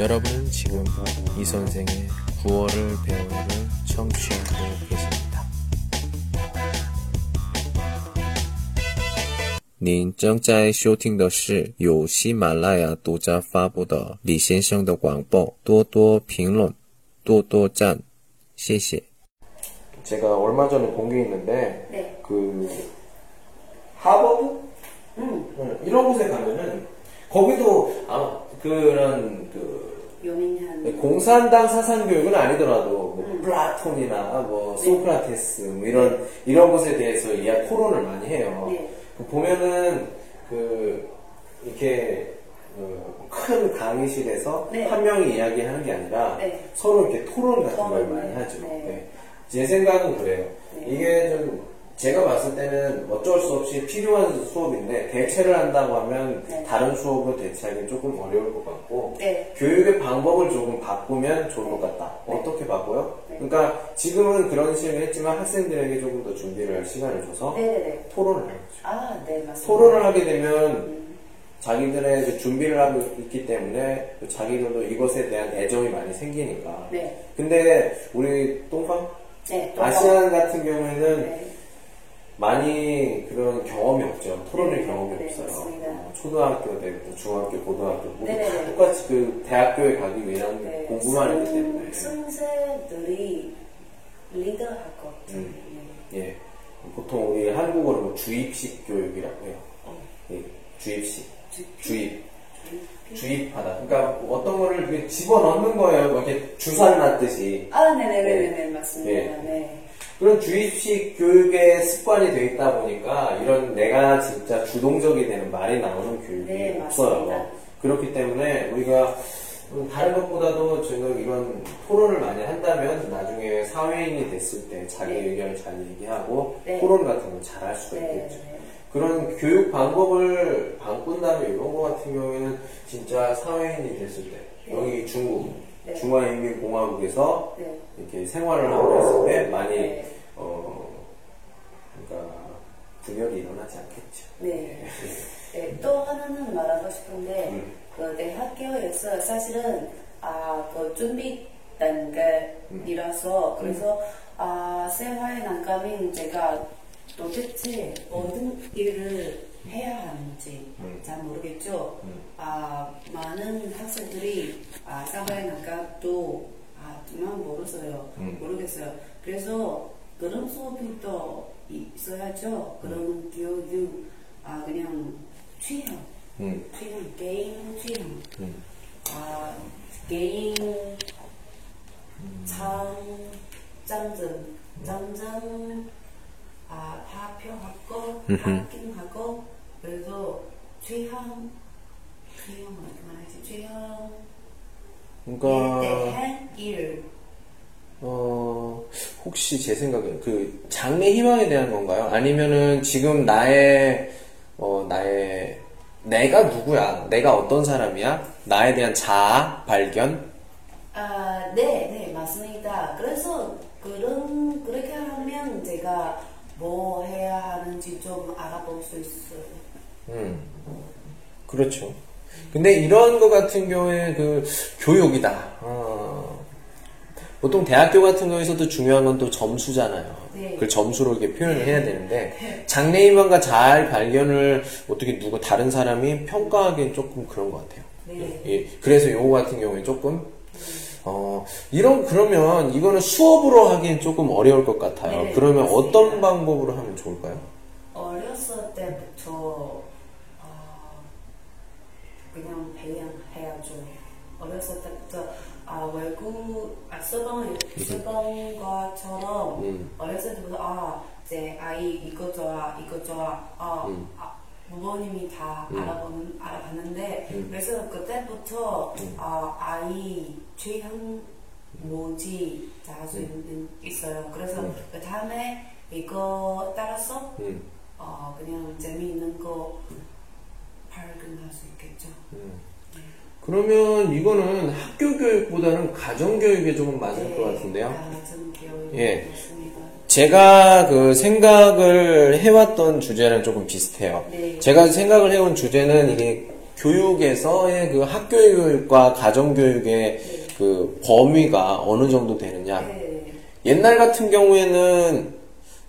여러분은 지금 이 선생의 9월을 배우를 청취하고 계십니다. 您正在收听的是由喜马拉雅独家发布的李先生的广播，多多评论，多多赞，谢谢。 제가 얼마 전에 본 게 있는데 네. 그 하버드 음, 응, 이런 곳에 가면은 거기도 아마 그런 그 유명한 공산당 사상 교육은 아니더라도 뭐 음. 플라톤이나 뭐 네. 소크라테스 뭐 이런 이런 것에 대해서 이야 토론을 많이 해요. 네. 그 보면은 그 이렇게 그 큰 강의실에서 네. 한 명이 이야기하는 게 아니라 네. 서로 이렇게 토론 같은 걸 많이 네. 하죠. 네. 네. 제 생각은 그래요. 네. 이게 좀 제가 봤을 때는 어쩔 수 없이 필요한 수업인데 대체를 한다고 하면 네. 다른 수업으로 대체하기는 조금 어려울 것 같고 네. 교육의 방법을 조금 바꾸면 좋을 것 같다. 네. 어떻게 바꿔요? 네. 그러니까 지금은 그런 식으로 했지만 학생들에게 조금 더 준비를 할 시간을 줘서 네네네. 토론을 하는 거죠. 아, 네, 맞습니다. 토론을 하게 되면 음, 자기들의 그 준비를 하고 있기 때문에 또 자기들도 이것에 대한 애정이 많이 생기니까. 네. 근데 우리 똥팡 네. 또 아시안 같은 경우에는 네. 많이 그런 경험이 없죠. 토론의 네, 경험이 네, 없어요. 어, 초등학교 때부터 중학교, 고등학교 모두 네, 다 네, 네. 똑같이 그 대학교에 가기 위한 네, 공부만 했기 승- 때문에. 승세들이 리더할 것 같아요. 음. 네. 예. 보통 우리 한국어로 뭐 주입식 교육이라고 해요. 어, 예. 주입식. 주- 주입. 주- 주입하다. 그러니까 어떤 거를 집어넣는 거예요. 뭐 이렇게 주산 놨듯이. 아, 네네네 네, 맞습니다. 네. 네. 그런 주입식 교육의 습관이 돼 있다 보니까 이런 내가 진짜 주동적이 되는 말이 나오는 교육이 네, 없어요. 맞습니다. 그렇기 때문에 우리가 음, 다른 것보다도 저희가 이런 토론을 많이 한다면 나중에 사회인이 됐을 때 자기 네. 의견을 잘 얘기하고 네. 토론 같은 걸 잘 할 수가 네. 있겠죠. 그런 교육 방법을 바꾼다면 이런 거 같은 경우에는 진짜 사회인이 됐을 때 네. 여기 중국 네. 중화인민공화국에서 네. 이렇게 생활을 하고 있을 때 많이 네. 어 그러니까 분열이 일어나지 않겠죠. 네. 네, 또 하나는 말하고 싶은데, 음. 그 대학교에서 사실은, 아, 그 준비 단계이라서, 그래서, 아, 생활 난감인 제가 도대체 어떤 일을 해야 하는지 음. 잘 모르겠죠. 음. 아, 많은 학생들이, 아, 사회 난감도, 아, 정말 모르어요. 음. 모르겠어요. 그래서 그런 수업이 또 있어야죠. 그런 교육, 아, 그냥 취향, 음. 취향, 개인 취향. 음. 아, 개인 참, 짠전, 짠전, 아, 발표하고. 확인하고, 그래서 취향, 취향, 어떻게 말하지? 취향, 그러니까 대한 일. 어 혹시 제 생각에 그 장래 희망에 대한 건가요? 아니면은 지금 나의 어 나의 내가 누구야? 내가 어떤 사람이야? 나에 대한 자아 발견? 아, 네, 네, 맞습니다. 그래서 그런, 그렇게 하면 제가 뭐 해야 하는지 좀 알아볼 수 있어요. 음, 그렇죠. 근데 이런 거 같은 경우에 그 교육이다. 어, 보통 대학교 같은 거에서도 중요한 건 또 점수잖아요. 네. 그 점수로 이렇게 표현을 해야 되는데 장래희망과 잘 발견을 어떻게 누구 다른 사람이 평가하기엔 조금 그런 것 같아요. 네. 예, 그래서 요거 같은 경우에 조금 어 이런 그러면 이거는 수업으로 하기엔 조금 어려울 것 같아요. 네, 그러면 맞습니다. 어떤 방법으로 하면 좋을까요? 어렸을 때부터 아, 그냥 배양해야죠. 어렸을 때부터 아, 외국 아, 서방 서방과처럼 음. 어렸을 때부터 아, 제 아이 이거 좋아 이거 좋아 아, 음. 아 부모님이 다 음. 알아보는 알아봤는데 음. 그래서 그때부터 음. 아, 아이 취향 뭐지 잘알수 있는 있어요. 그래서 음. 그 다음에 이거 따라서 음, 어, 그냥 재미있는 거 발견할 수 있 겠죠. 음. 그러면 이거는 학교 교육보다는 가정 교육에 조금 맞을 것 같은데요. 가정 교육 예. 맞습니다. 제가 그 생각을 해왔던 주제랑 조금 비슷해요. 네. 제가 생각을 해온 주제는 이게 교육에서의 그 학교의 교육과 가정 교육의 그 범위가 어느 정도 되느냐. 네. 옛날 같은 경우에는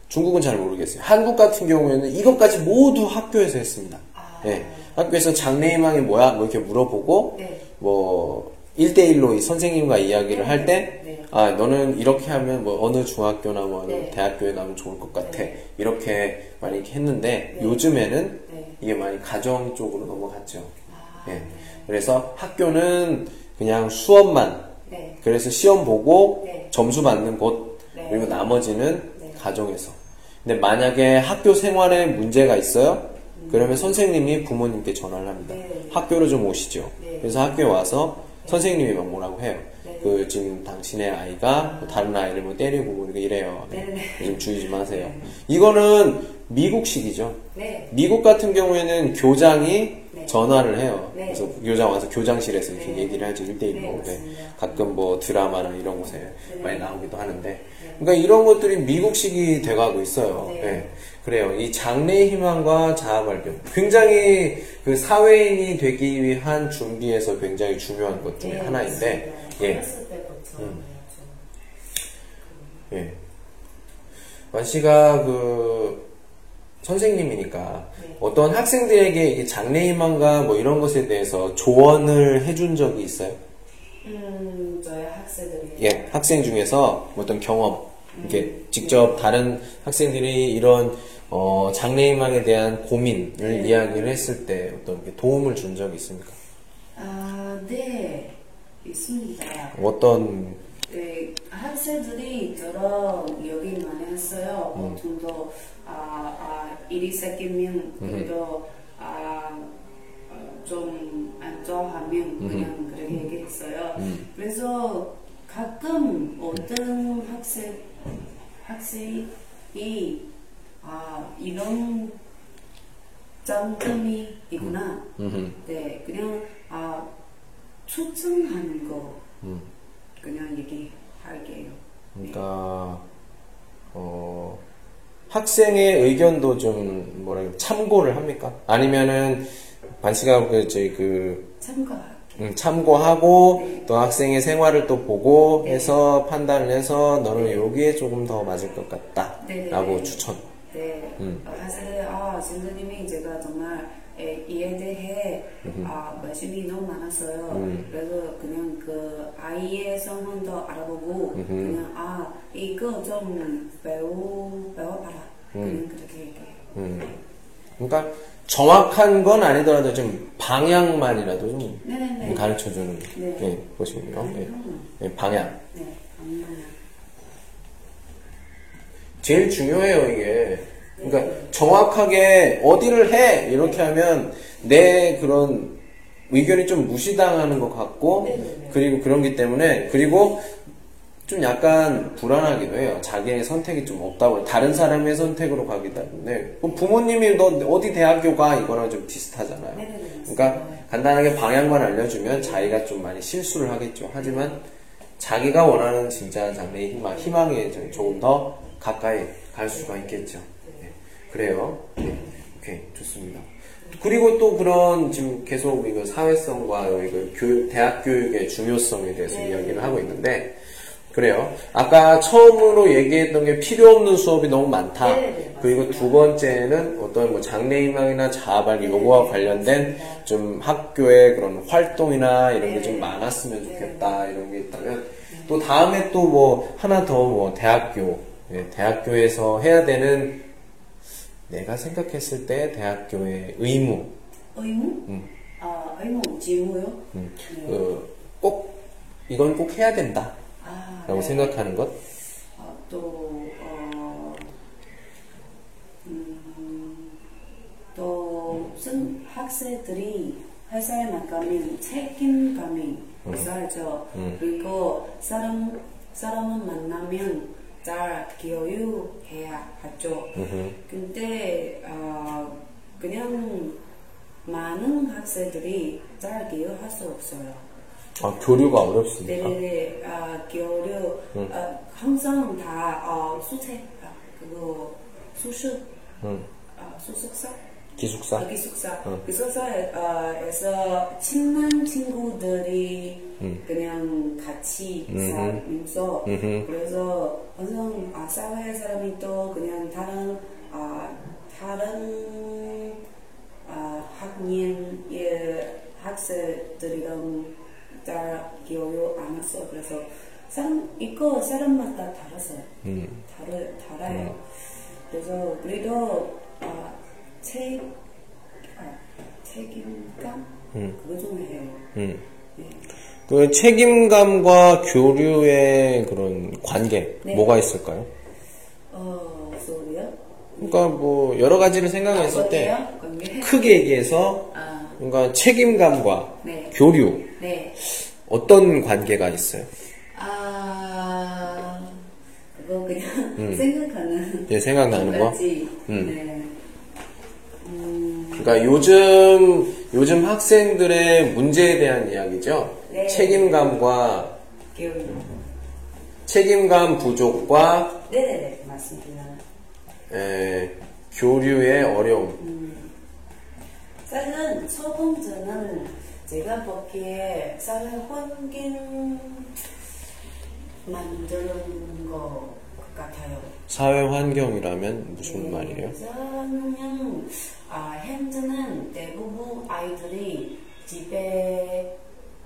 중국은 잘 모르겠어요. 한국 같은 경우에는 이것까지 모두 학교에서 했습니다. 아. 예. 학교에서 장래희망이 뭐야? 뭐 이렇게 물어보고, 네. 뭐, 1대1로 선생님과 이야기를 네. 할 때, 네. 아, 너는 이렇게 하면 뭐 어느 중학교나 뭐 어느 네. 대학교에 나면 좋을 것 같아. 네. 이렇게 많이 이렇게 했는데, 네. 요즘에는 네. 이게 많이 가정 쪽으로 넘어갔죠. 아, 예. 그래서 학교는 그냥 수업만, 네. 그래서 시험 보고 네. 점수 받는 곳, 네. 그리고 나머지는 네. 가정에서. 근데 만약에 학교 생활에 문제가 있어요? 그러면 선생님이 부모님께 전화를 합니다. 네. 학교로 좀 오시죠. 네. 그래서 학교에 와서 선생님이 막 뭐라고 해요. 네. 그 지금 당신의 아이가 뭐 다른 아이를 뭐 때리고 뭐 이렇게 이래요. 좀 주의 좀 하세요. 이거는 미국식이죠. 네. 미국 같은 경우에는 교장이 네. 전화를 해요. 네. 그래서 교장 와서 교장실에서 이렇게 네. 얘기를 하죠. 1대1로. 네, 맞습니다. 가끔 뭐 드라마나 이런 곳에 네. 많이 나오기도 하는데. 그러니까 이런 것들이 미국식이 돼가고 있어요. 네. 네. 그래요. 이 장래의 희망과 자아 발견. 굉장히 그 사회인이 되기 위한 준비에서 굉장히 중요한 것 중에 네, 하나인데. 예. 음. 해야죠. 예. 완 씨가 그 선생님이니까 네. 어떤 학생들에게 이게 장래희망과 뭐 이런 것에 대해서 조언을 해준 적이 있어요? 음, 저희 학생들이 예, 학생 중에서 어떤 경험, 이렇게 음. 직접 다른 학생들이 이런 어, 장래희망에 대한 고민을 네. 이야기를 했을 때 어떤 도움을 준 적이 있습니까? 아, 네, 있습니다. 어떤 네, 학생들이 저런 얘기 많이 했어요. 음. 아, 일이 생기면 그래도 아, 어, 좀안 좋아하면 그냥 그렇게 얘기했어요. 음. 그래서 가끔 어떤 학생 학생이 아 이런 장점이 있구나. 음흠, 네, 그냥 아 추천하는 거 음. 그냥 얘기할게요. 그러니까 어, 학생의 의견도 좀 뭐라 그 참고를 합니까? 아니면은 반 씨가 그 저희 그 참가할게요. 음, 참고하고 네. 또 학생의 생활을 또 보고 네. 해서 판단을 해서 너는 여기에 조금 더 맞을 것 같다 네, 네, 라고 네. 추천 네, 음. 어, 사실 아 선생님이 제가 정말 에, 이에 대해 아 말씀이 너무 많았어요. 음. 그래서 그냥 그 아이의 성분도 알아보고 음흠. 그냥 아 이거 좀 배우 배워봐라. 그렇게 얘기해요. 음. 그러니까 정확한 건 아니더라도 좀 방향만이라도 좀 네네네. 가르쳐주는 네. 예, 것이군요 예. 음. 예, 방향 네, 음. 제일 중요해요 이게 그러니까 정확하게 어디를 해 이렇게 하면 내 그런 의견이 좀 무시당하는 것 같고 네네네. 그리고 그런기 때문에 그리고 좀 약간 불안하기도 해요 자기의 선택이 좀 없다고 다른 사람의 선택으로 가기 때문에 그럼 부모님이 너 어디 대학교 가 이거랑 좀 비슷하잖아요 네네네. 그러니까 간단하게 방향만 알려주면 자기가 좀 많이 실수를 하겠죠 하지만 자기가 원하는 진짜 장래의 희망, 희망에 좀 조금 더 가까이 갈 수가 있겠죠. 네. 그래요. 네. 오케이, 좋습니다. 그리고 또 그런 지금 계속 이거 사회성과 이거 교육, 대학 교육의 중요성에 대해서 네. 이야기를 하고 있는데, 그래요. 아까 처음으로 얘기했던 게 필요 없는 수업이 너무 많다. 네, 네, 그리고. 두 번째는 어떤 뭐 장래희망이나 자아발견 네, 요거와 네, 관련된 맞습니다. 좀 학교의 그런 활동이나 이런 게 네. 좀 많았으면 네. 좋겠다 이런 게 있다면 또 다음에 또 뭐 하나 더 뭐 대학교 예, 대학교에서 해야 되는 내가 생각했을 때 대학교의 의무 의무? 음. 아 의무 직무요? 음, 네. 그꼭 이건 꼭 해야 된다 라고 아, 네. 생각하는 것 아, 또, 어, 음, 또, 선, 학생들이 회사에 나가면 책임감이 있어야죠. 음. 그리고 사람, 사람을 만나면 잘 교육해야 하죠. 음흠. 근데, 어, 그냥 많은 학생들이 잘 교육할 수 없어요. 아 교류가 어렵습니까? 네네네, 아, 교류, 음. 아, 항상 다, 어, 수책, 아, 그거, 수습, 음. 아, 수습사? 기숙사. 어, 기숙사. 어. 기숙사에서 친한 친구들이 그냥 같이 음흠. 살면서 음흠. 그래서 항상 아, 사회 사람이 또 그냥 다른 아, 다른 아, 학년의 학생들이랑 잘 교류 안 했어. 그래서 사람 이거 사람마다 달았어요. 음. 다르 달아요. 그래서 그래도 아, 책 아, 책임감 음. 그거 좀 해요. 음. 네. 그 책임감과 교류의 그런 관계 네. 뭐가 있을까요? 어, 소리요? 그러니까 뭐 여러 가지를 생각했을 때 어때요? 관계? 크게 얘기해서 아, 뭔가 책임감과 네. 교류 네. 어떤 관계가 있어요? 아, 그거 그냥 생각하는 네, 생각나는 거. 음. 네. 음, 그러니까 요즘 요즘 학생들의 문제에 대한 이야기죠. 네. 책임감과. 책임감 부족과 네네네, 맞습니다. 에, 교류의 어려움. 사실은 첫 번째는 제가 보기에 사회 환경 만드는 것 같아요. 사회 환경이라면 무슨 말이에요? 저는 아, 현재는 대부분 아이들이 집에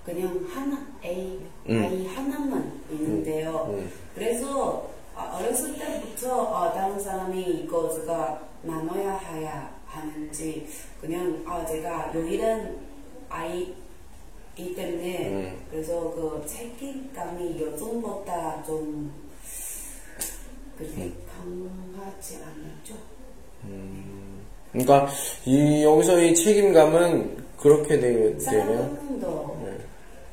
그냥 하나 A 음. 아이 하나만 있는데요. 음. 그래서 아, 어렸을 때부터 어, 다른 사람이 이거 제가 나눠야 해야 하는지 그냥 아 제가 유일한 아이이기 때문에 음. 그래서 그 책임감이 요즘보다 좀 그렇게 강하지 않았죠. 그러니까 이 여기서 이 책임감은 그렇게 되, 되면 사람도 네.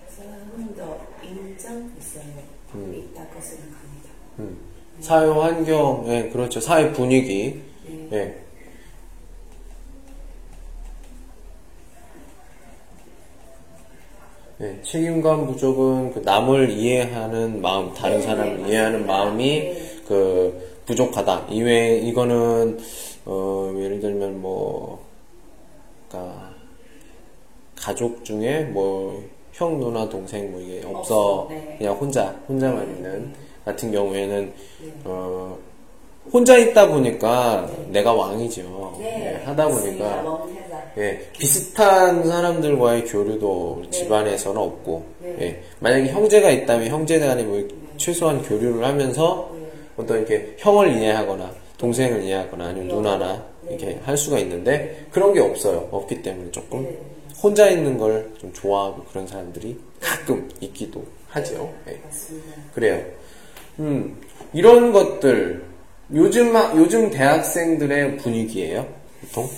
사람도 인정 있어요. 음. 있다고 생각합니다. 사회 환경, 예, 그렇죠. 사회 분위기, 네. 예. 예, 책임감 부족은 그 남을 이해하는 마음, 다른 네, 사람을 네, 이해하는. 마음이 네. 그 부족하다. 이외 이거는 어, 예를 들면 뭐, 그러니까 가족 중에 뭐 형, 누나, 동생 뭐 이게 없어. 없어, 네. 그냥 혼자 혼자만 있는 같은 경우에는 어, 혼자 있다 보니까 내가 왕이죠. 네, 예, 하다 맞습니다. 보니까 멍해서. 예, 비슷한 사람들과의 교류도 집안에서는 없고, 네. 예, 만약에 형제가 있다면 형제 간에 뭐 최소한 교류를 하면서 네. 어떤 이렇게 형을 이해하거나 동생을 이해하거나 아니면 누나나 이렇게 할 수가 있는데 그런 게 없어요. 없기 때문에 조금 네. 혼자 있는 걸 좀 좋아하고 그런 사람들이 가끔 있기도 하죠. 예. 맞습니다. 그래요. 음, 이런 것들 요즘 학- 요즘 대학생들의 분위기예요. 보통.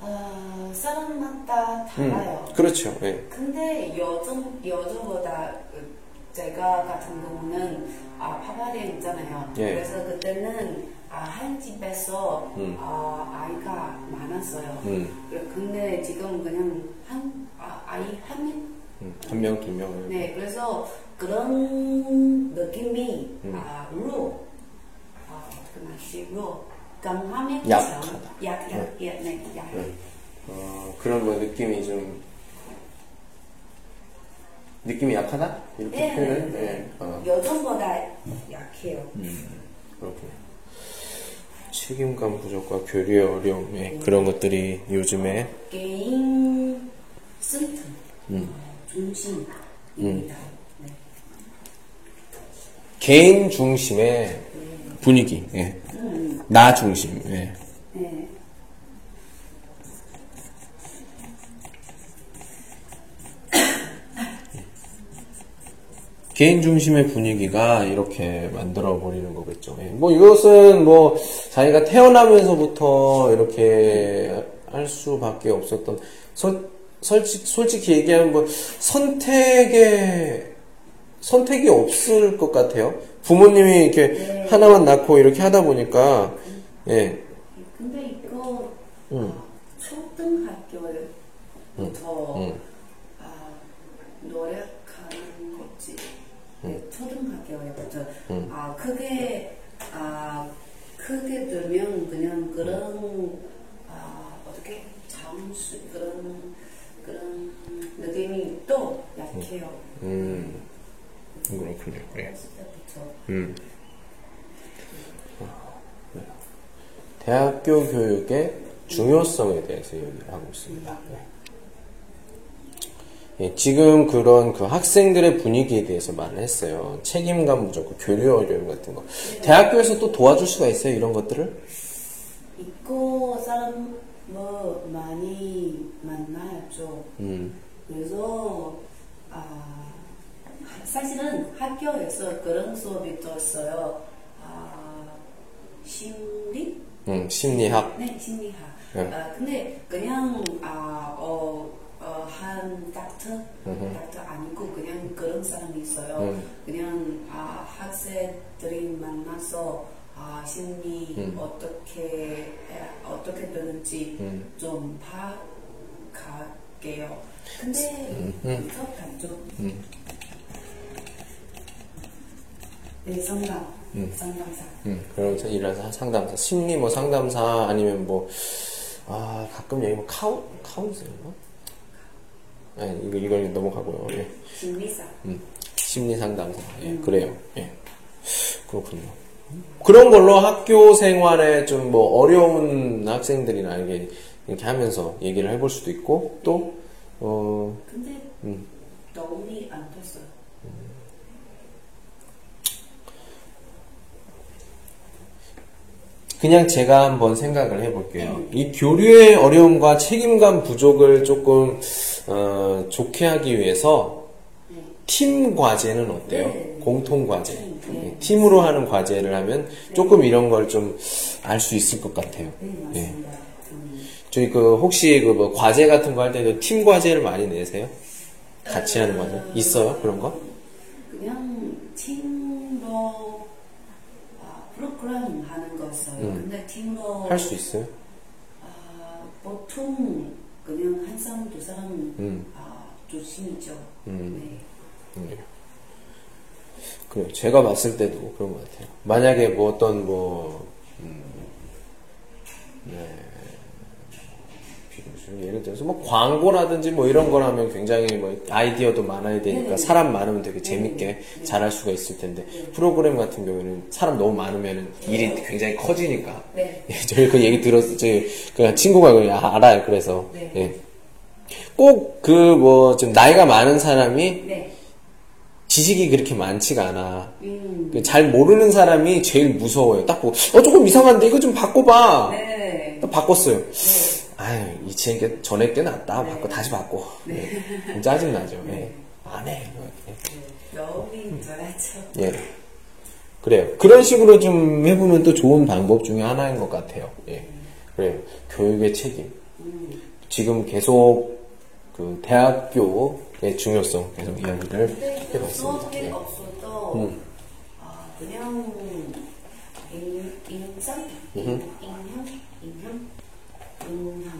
아, 사람마다 달라요. 그렇죠. 예. 근데 요즘 요즘보다 그 제가 같은 경우는 아 파바리에 있잖아요. 예. 그래서 그때는 아, 한 집에서 음. 아, 아이가 많았어요. 음. 그- 근데 지금 그냥 한 아, 아이 한 명. 음, 한 명, 두 명. 네, 그래서 그런 느낌이 음. 아, 로 로 강하면 약하다. 약, 약, 예, 네, 약. 네. 어, 그런 거 느낌이 좀 느낌이 약하다? 이렇게 네, 표현을? 네, 네. 어, 요즘보다 약해요. 그렇군요. 책임감 부족과 교류의 어려움, 예, 그런 것들이 요즘에 개인 센터 음. 중심입니다. 네. 개인 중심의 분위기, 예. 나 중심, 예. 네. 개인 중심의 분위기가 이렇게 만들어 버리는 거겠죠. 예. 뭐 이것은 뭐 자기가 태어나면서부터 이렇게 할 수밖에 없었던 선- 솔직, 솔직히 얘기하면 뭐 선택의 선택이 없을 것 같아요. 부모님이 이렇게 네. 하나만 낳고 이렇게 하다 보니까 예. 근데 이거 음. 초등학교부터 음. 아, 노력하는 거지. 네, 초등학교부터 음. 아 크게 아 크게 들면 그냥 그런 아 어떻게 방식 그런 그런 느낌이 또 약해요. 음, 그렇군요. 예. 음. 대학교 교육의 중요성에 대해서 얘기를 하고 있습니다. 네. 예, 지금 그런 그 학생들의 분위기에 대해서 말을 했어요. 책임감 그 교류 어려움 같은 거. 대학교에서 또 도와줄 수가 있어요, 이런 것들을? 있고 사람 뭐 많이 만나야죠. 음, 그래서 아, 사실은 학교에서 그런 수업이 또 있어요. 아, 심리? 음, 심리학. 네, 심리학. 네. 아, 근데 그냥 아, 어, 어, 한 닥터, 음흠. 닥터 아니고 그냥 그런 사람이 있어요. 음. 그냥 아, 학생들이 만나서 아, 심리 음. 어떻게 에, 어떻게 되는지 음. 좀 파악할게요. 근데 음. 음. 네, 상담, 음. 상담사. 음, 그러면서 일하는 상담사, 심리 뭐 상담사 아니면 뭐, 아, 가끔 여기 뭐 카운, 카운셀러? 아니, 이거, 이걸 넘어가고요. 예. 심리사. 음, 심리 상담사. 예, 그래요. 예. 그렇군요. 그런 걸로 학교 생활에 좀 뭐 어려운 학생들이나 이게 이렇게 하면서 얘기를 해볼 수도 있고, 또, 어, 근데 음. 도움이 안 됐어요. 그냥 제가 한번 생각을 해볼게요. 이 교류의 어려움과 책임감 부족을 조금 어, 좋게 하기 위해서 네. 팀 과제는 어때요? 네. 공통 과제. 네. 예, 팀으로 하는 과제를 하면 조금 이런 걸 좀 알 수 있을 것 같아요. 네. 저희 그 혹시 그 뭐 과제 같은 거 할 때도 팀 과제를 많이 내세요? 같이 하는 과제 있어요? 그런 거? 그냥 팀으로 아, 프로그램 하는 거 있어요. 근데 팀으로 할 수 있어요? 아, 보통 그냥 한 사람 두 사람 음. 아, 조심이죠. 음. 네. 음. 그래요. 제가 봤을 때도 그런 것 같아요. 만약에 뭐 어떤 뭐, 음, 네. 비교수, 예를 들어서 뭐 광고라든지 뭐 이런 걸 하면 굉장히 뭐 아이디어도 많아야 되니까 네. 사람 많으면 되게 네. 재밌게 네. 잘할 수가 있을 텐데 프로그램 같은 경우에는 사람 너무 많으면 일이 굉장히 커지니까 네. 예, 저희 그 얘기 들었어요. 저희 그 친구가 아- 알아요. 그래서 네. 예. 꼭그 뭐 좀 나이가 많은 사람이 네. 지식이 그렇게 많지가 않아. 음. 그잘 모르는 사람이 제일 무서워요. 딱 보고 어 조금 이상한데 이거 좀 바꿔봐. 네. 딱 바꿨어요. 네. 아유 이 책이 전에 게 낫다. 네. 바꿔 다시 바꿔. 예. 짜증 나죠. 예. 안 해. 도움이 돼야죠. 예. 그래요. 그런 식으로 좀 해보면 또 좋은 방법 중에 하나인 것 같아요. 예. 그래요. 교육의 책임. 음. 지금 계속 그 대학교의 중요성 계속 이야기를 근데 해봤습니다. 없어도 음. 아, 그냥 인, 인상, 인형, 인형, 인형.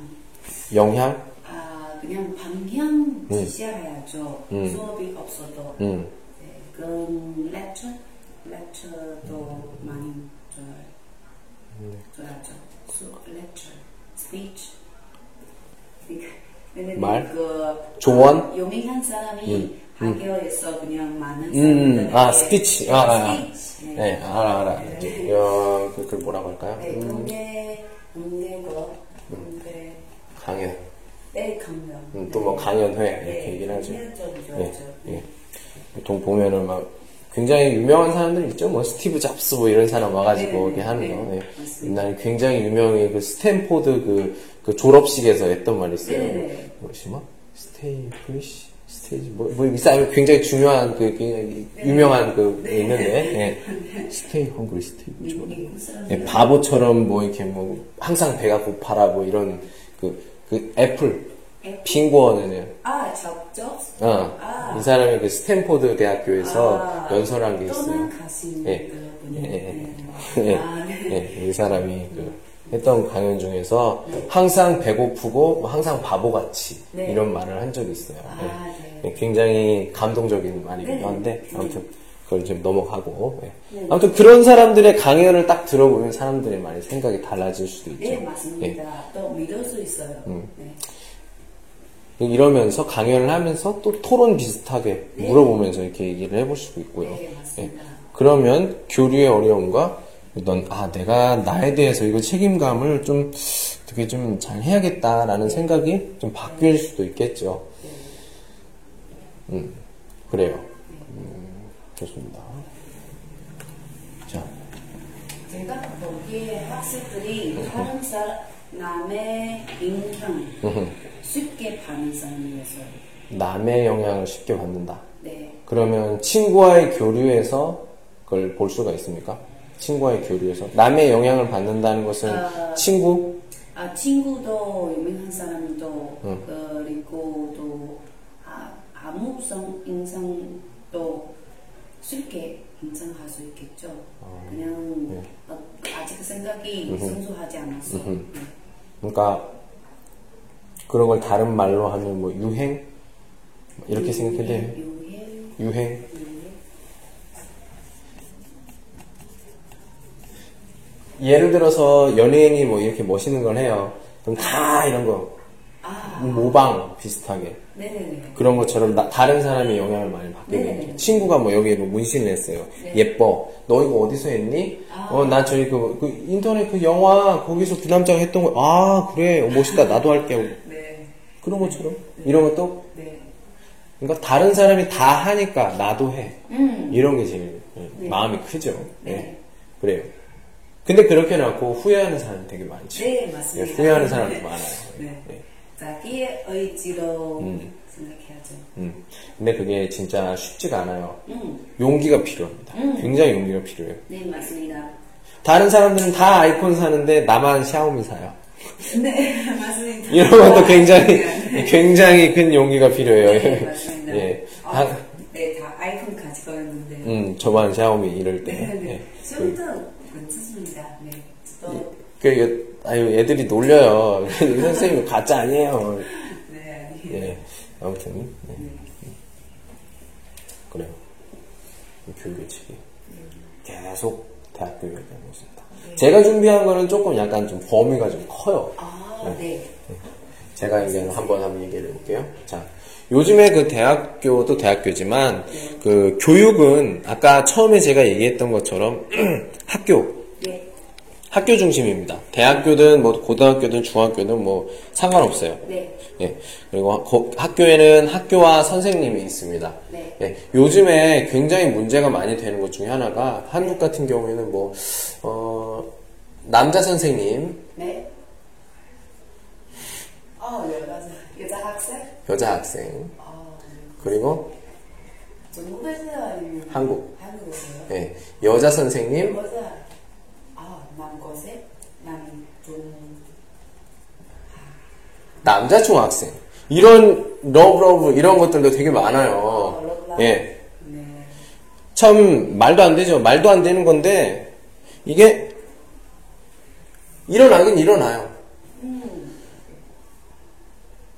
영향? 아 그냥 방향 음. 지시해야죠. 음. 수업이 없어도 음. 네, 그런 렉처, 렉처도 많이 좋아요. 음. 좋아하죠. 수 렉처, 스피치. 말? 그 조언? 유명한 사람이 음. 학교에서 그냥 많은 음, 사람들에게 아, 스피치. 아, 아, 아. 스피치. 네, 알아, 알아. 네. 어, 그, 그 뭐라고 할까요? 네, 음, 공개, 공개, 강연. 네, 강연. 음, 또뭐 강연회 이렇게 네, 얘기를 하죠. 예. 예. 보통 보면은 막 굉장히 유명한 사람들 있죠. 뭐 스티브 잡스 뭐 이런 사람 와가지고 네, 이렇게 하는 네, 거. 예. 옛날에 굉장히 유명해 그 스탠포드 그, 그 졸업식에서 했던 말이 있어요. 네, 네. 뭐지 뭐? stay foolish stay 뭐, 뭐 이상 굉장히 중요한 그 굉장히 네. 유명한 그 있는데 예. 스테이 헝그리 스테이 사람. 예, 바보처럼 뭐 이렇게 뭐 항상 배가 고파라 뭐 이런 그, 그 애플 애플? 핑거는 아, 적적? 어, 아. 이 사람이 그 스탠포드 대학교에서 아, 연설한 게 있어요. 가신 예. 그분이. 예, 네. 예, 아, 네. 예, 이 사람이 그 했던 강연 중에서 항상 배고프고 뭐 항상 바보같이 네. 이런 말을 한 적이 있어요. 아, 예. 굉장히 감동적인 말이기도 네. 한데 네. 아무튼 그걸 좀 넘어가고. 예. 아무튼 그런 사람들의 강연을 딱 들어보면 사람들의 많이 생각이 달라질 수도 있죠. 네, 예. 맞습니다. 또 믿을 수 있어요. 음. 네. 이러면서 강연을 하면서 또 토론 비슷하게 물어보면서 이렇게 얘기를 해볼 수도 있고요. 네, 맞습니다. 그러면 교류의 어려움과 넌, 아, 내가 나에 대해서 이거 책임감을 좀 어떻게 좀 잘 해야겠다라는 생각이 좀 바뀔 수도 있겠죠. 음, 그래요. 음, 좋습니다. 자, 제가 보기에 학생들이 다른 사람의 인형 쉽게 받는 사람이었어요. 남의 영향을 쉽게 받는다. 네. 그러면 친구와의 교류에서 그걸 볼 수가 있습니까? 친구와의 교류에서 남의 영향을 받는다는 것은 아. 친구 아, 친구도 유명한 사람도 응. 그리고 또 아, 아무성 인상도 쉽게 인상할 수 있겠죠. 그냥 어, 아직 생각이 성숙하지 않았어. 네. 그러니까 그런 걸 다른 말로 하면 뭐 유행 이렇게 생각해도 돼요. 유행, 유행 유행. 예를 들어서 연예인이 뭐 이렇게 멋있는 걸 해요. 그럼 다 이런 거 아, 모방 비슷하게 네네네. 그런 것처럼 나- 다른 사람이 영향을 많이 받게 네. 되죠. 친구가 뭐 여기에 뭐 문신을 했어요. 예뻐. 너 이거 어디서 했니? 아. 어, 나 저기 그, 그 인터넷 그 영화 거기서 그 남자가 했던 거. 아 그래 어, 멋있다. 나도 할게. 네. 그런 것처럼 이런 것도 네. 그러니까 다른 사람이 다 하니까 나도 해. 음. 이런 게 제일 예, 네. 마음이 크죠. 예. 네. 그래요. 근데 그렇게 해놓고 후회하는 사람이 되게 많죠. 네, 맞습니다. 예, 후회하는 사람도 많아요. 네. 예. 자기의 의지로 생각해야죠. 음. 근데 그게 진짜 쉽지가 않아요. 음. 용기가 필요합니다. 굉장히 용기가 필요해요. 네, 맞습니다. 다른 사람들은 다 아이폰 사는데 나만 샤오미 사요. 네, 맞습니다. 이런 것도 굉장히 굉장히 큰 용기가 필요해요. 네, 맞습니다. 예. 아, 다- 네, 다 아이폰 가지고 있는데. 음, 저만 샤오미 이럴 때. 네, 네. 예. 좀더 괜찮습니다. 네. 또, 그, 여- 아유, 애들이 놀려요. 이 선생님 가짜 아니에요. 네. 예. 아무튼, 네. 그래요. 이 교육의칙이 계속 대학교 얘기하고 있습니다. 제가 준비한 거는 조금 약간 좀 범위가 좀 커요. 아, 네. 제가 이제 한번 한번 얘기를 해볼게요. 자, 요즘에 그 대학교도 대학교지만 그 교육은 아까 처음에 제가 얘기했던 것처럼 학교, 네. 학교 중심입니다. 대학교든 뭐 고등학교든 중학교든 뭐 상관없어요. 네. 예. 그리고 거- 학교에는 학교와 선생님이 있습니다. 네. 예. 요즘에 굉장히 문제가 많이 되는 것 중에 하나가 한국 같은 경우에는 뭐, 어, 남자 선생님, 네. 아, 여자, 여자 학생? 여자 학생, 아, 그리고 아니면 한국. 한국에서요? 예. 여자 선생님, 여자, 아, 남고생? 남중, 남자 중학생. 이런 love love 이런 것들도 되게 많아요. 예. 네. 참 말도 안 되죠. 말도 안 되는 건데 이게 일어나긴 일어나요.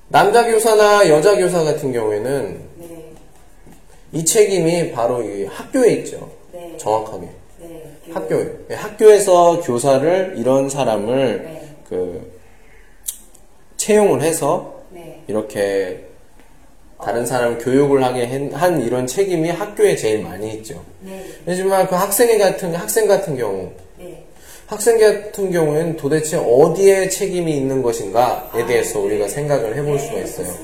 남자 교사나 여자 교사 같은 경우에는 네. 이 책임이 바로 이 학교에 있죠. 네. 정확하게. 네. 교육. 학교에. 예, 학교에서 교사를 이런 사람을 네. 그 채용을 해서 네. 이렇게 다른 사람 교육을 하게 한- 한 이런 책임이 학교에 제일 많이 있죠. 네. 하지만 그 학생 같은 학생 같은 경우 네. 학생 같은 경우에는 도대체 어디에 책임이 있는 것인가에 아, 대해서 네. 우리가 생각을 해볼 네, 수가 있어요.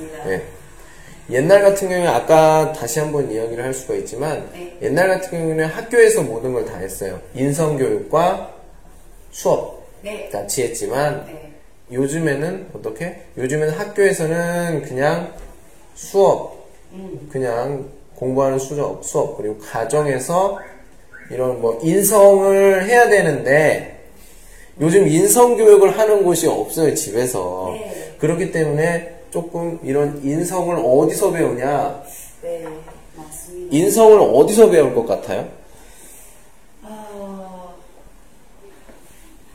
옛날 같은 경우에 아까 다시 한번 이야기를 할 수가 있지만 네. 옛날 같은 경우에는 학교에서 모든 걸 다 했어요. 인성교육과 수업 네. 같이 했지만 네. 요즘에는 어떻게? 요즘에는 학교에서는 그냥 수업, 그냥 공부하는 수업, 수업 그리고 가정에서 이런 뭐 인성을 해야 되는데 요즘 인성 교육을 하는 곳이 없어요 집에서 네. 그렇기 때문에 조금 이런 인성을 어디서 배우냐? 네. 맞습니다. 인성을 어디서 배울 것 같아요? 아,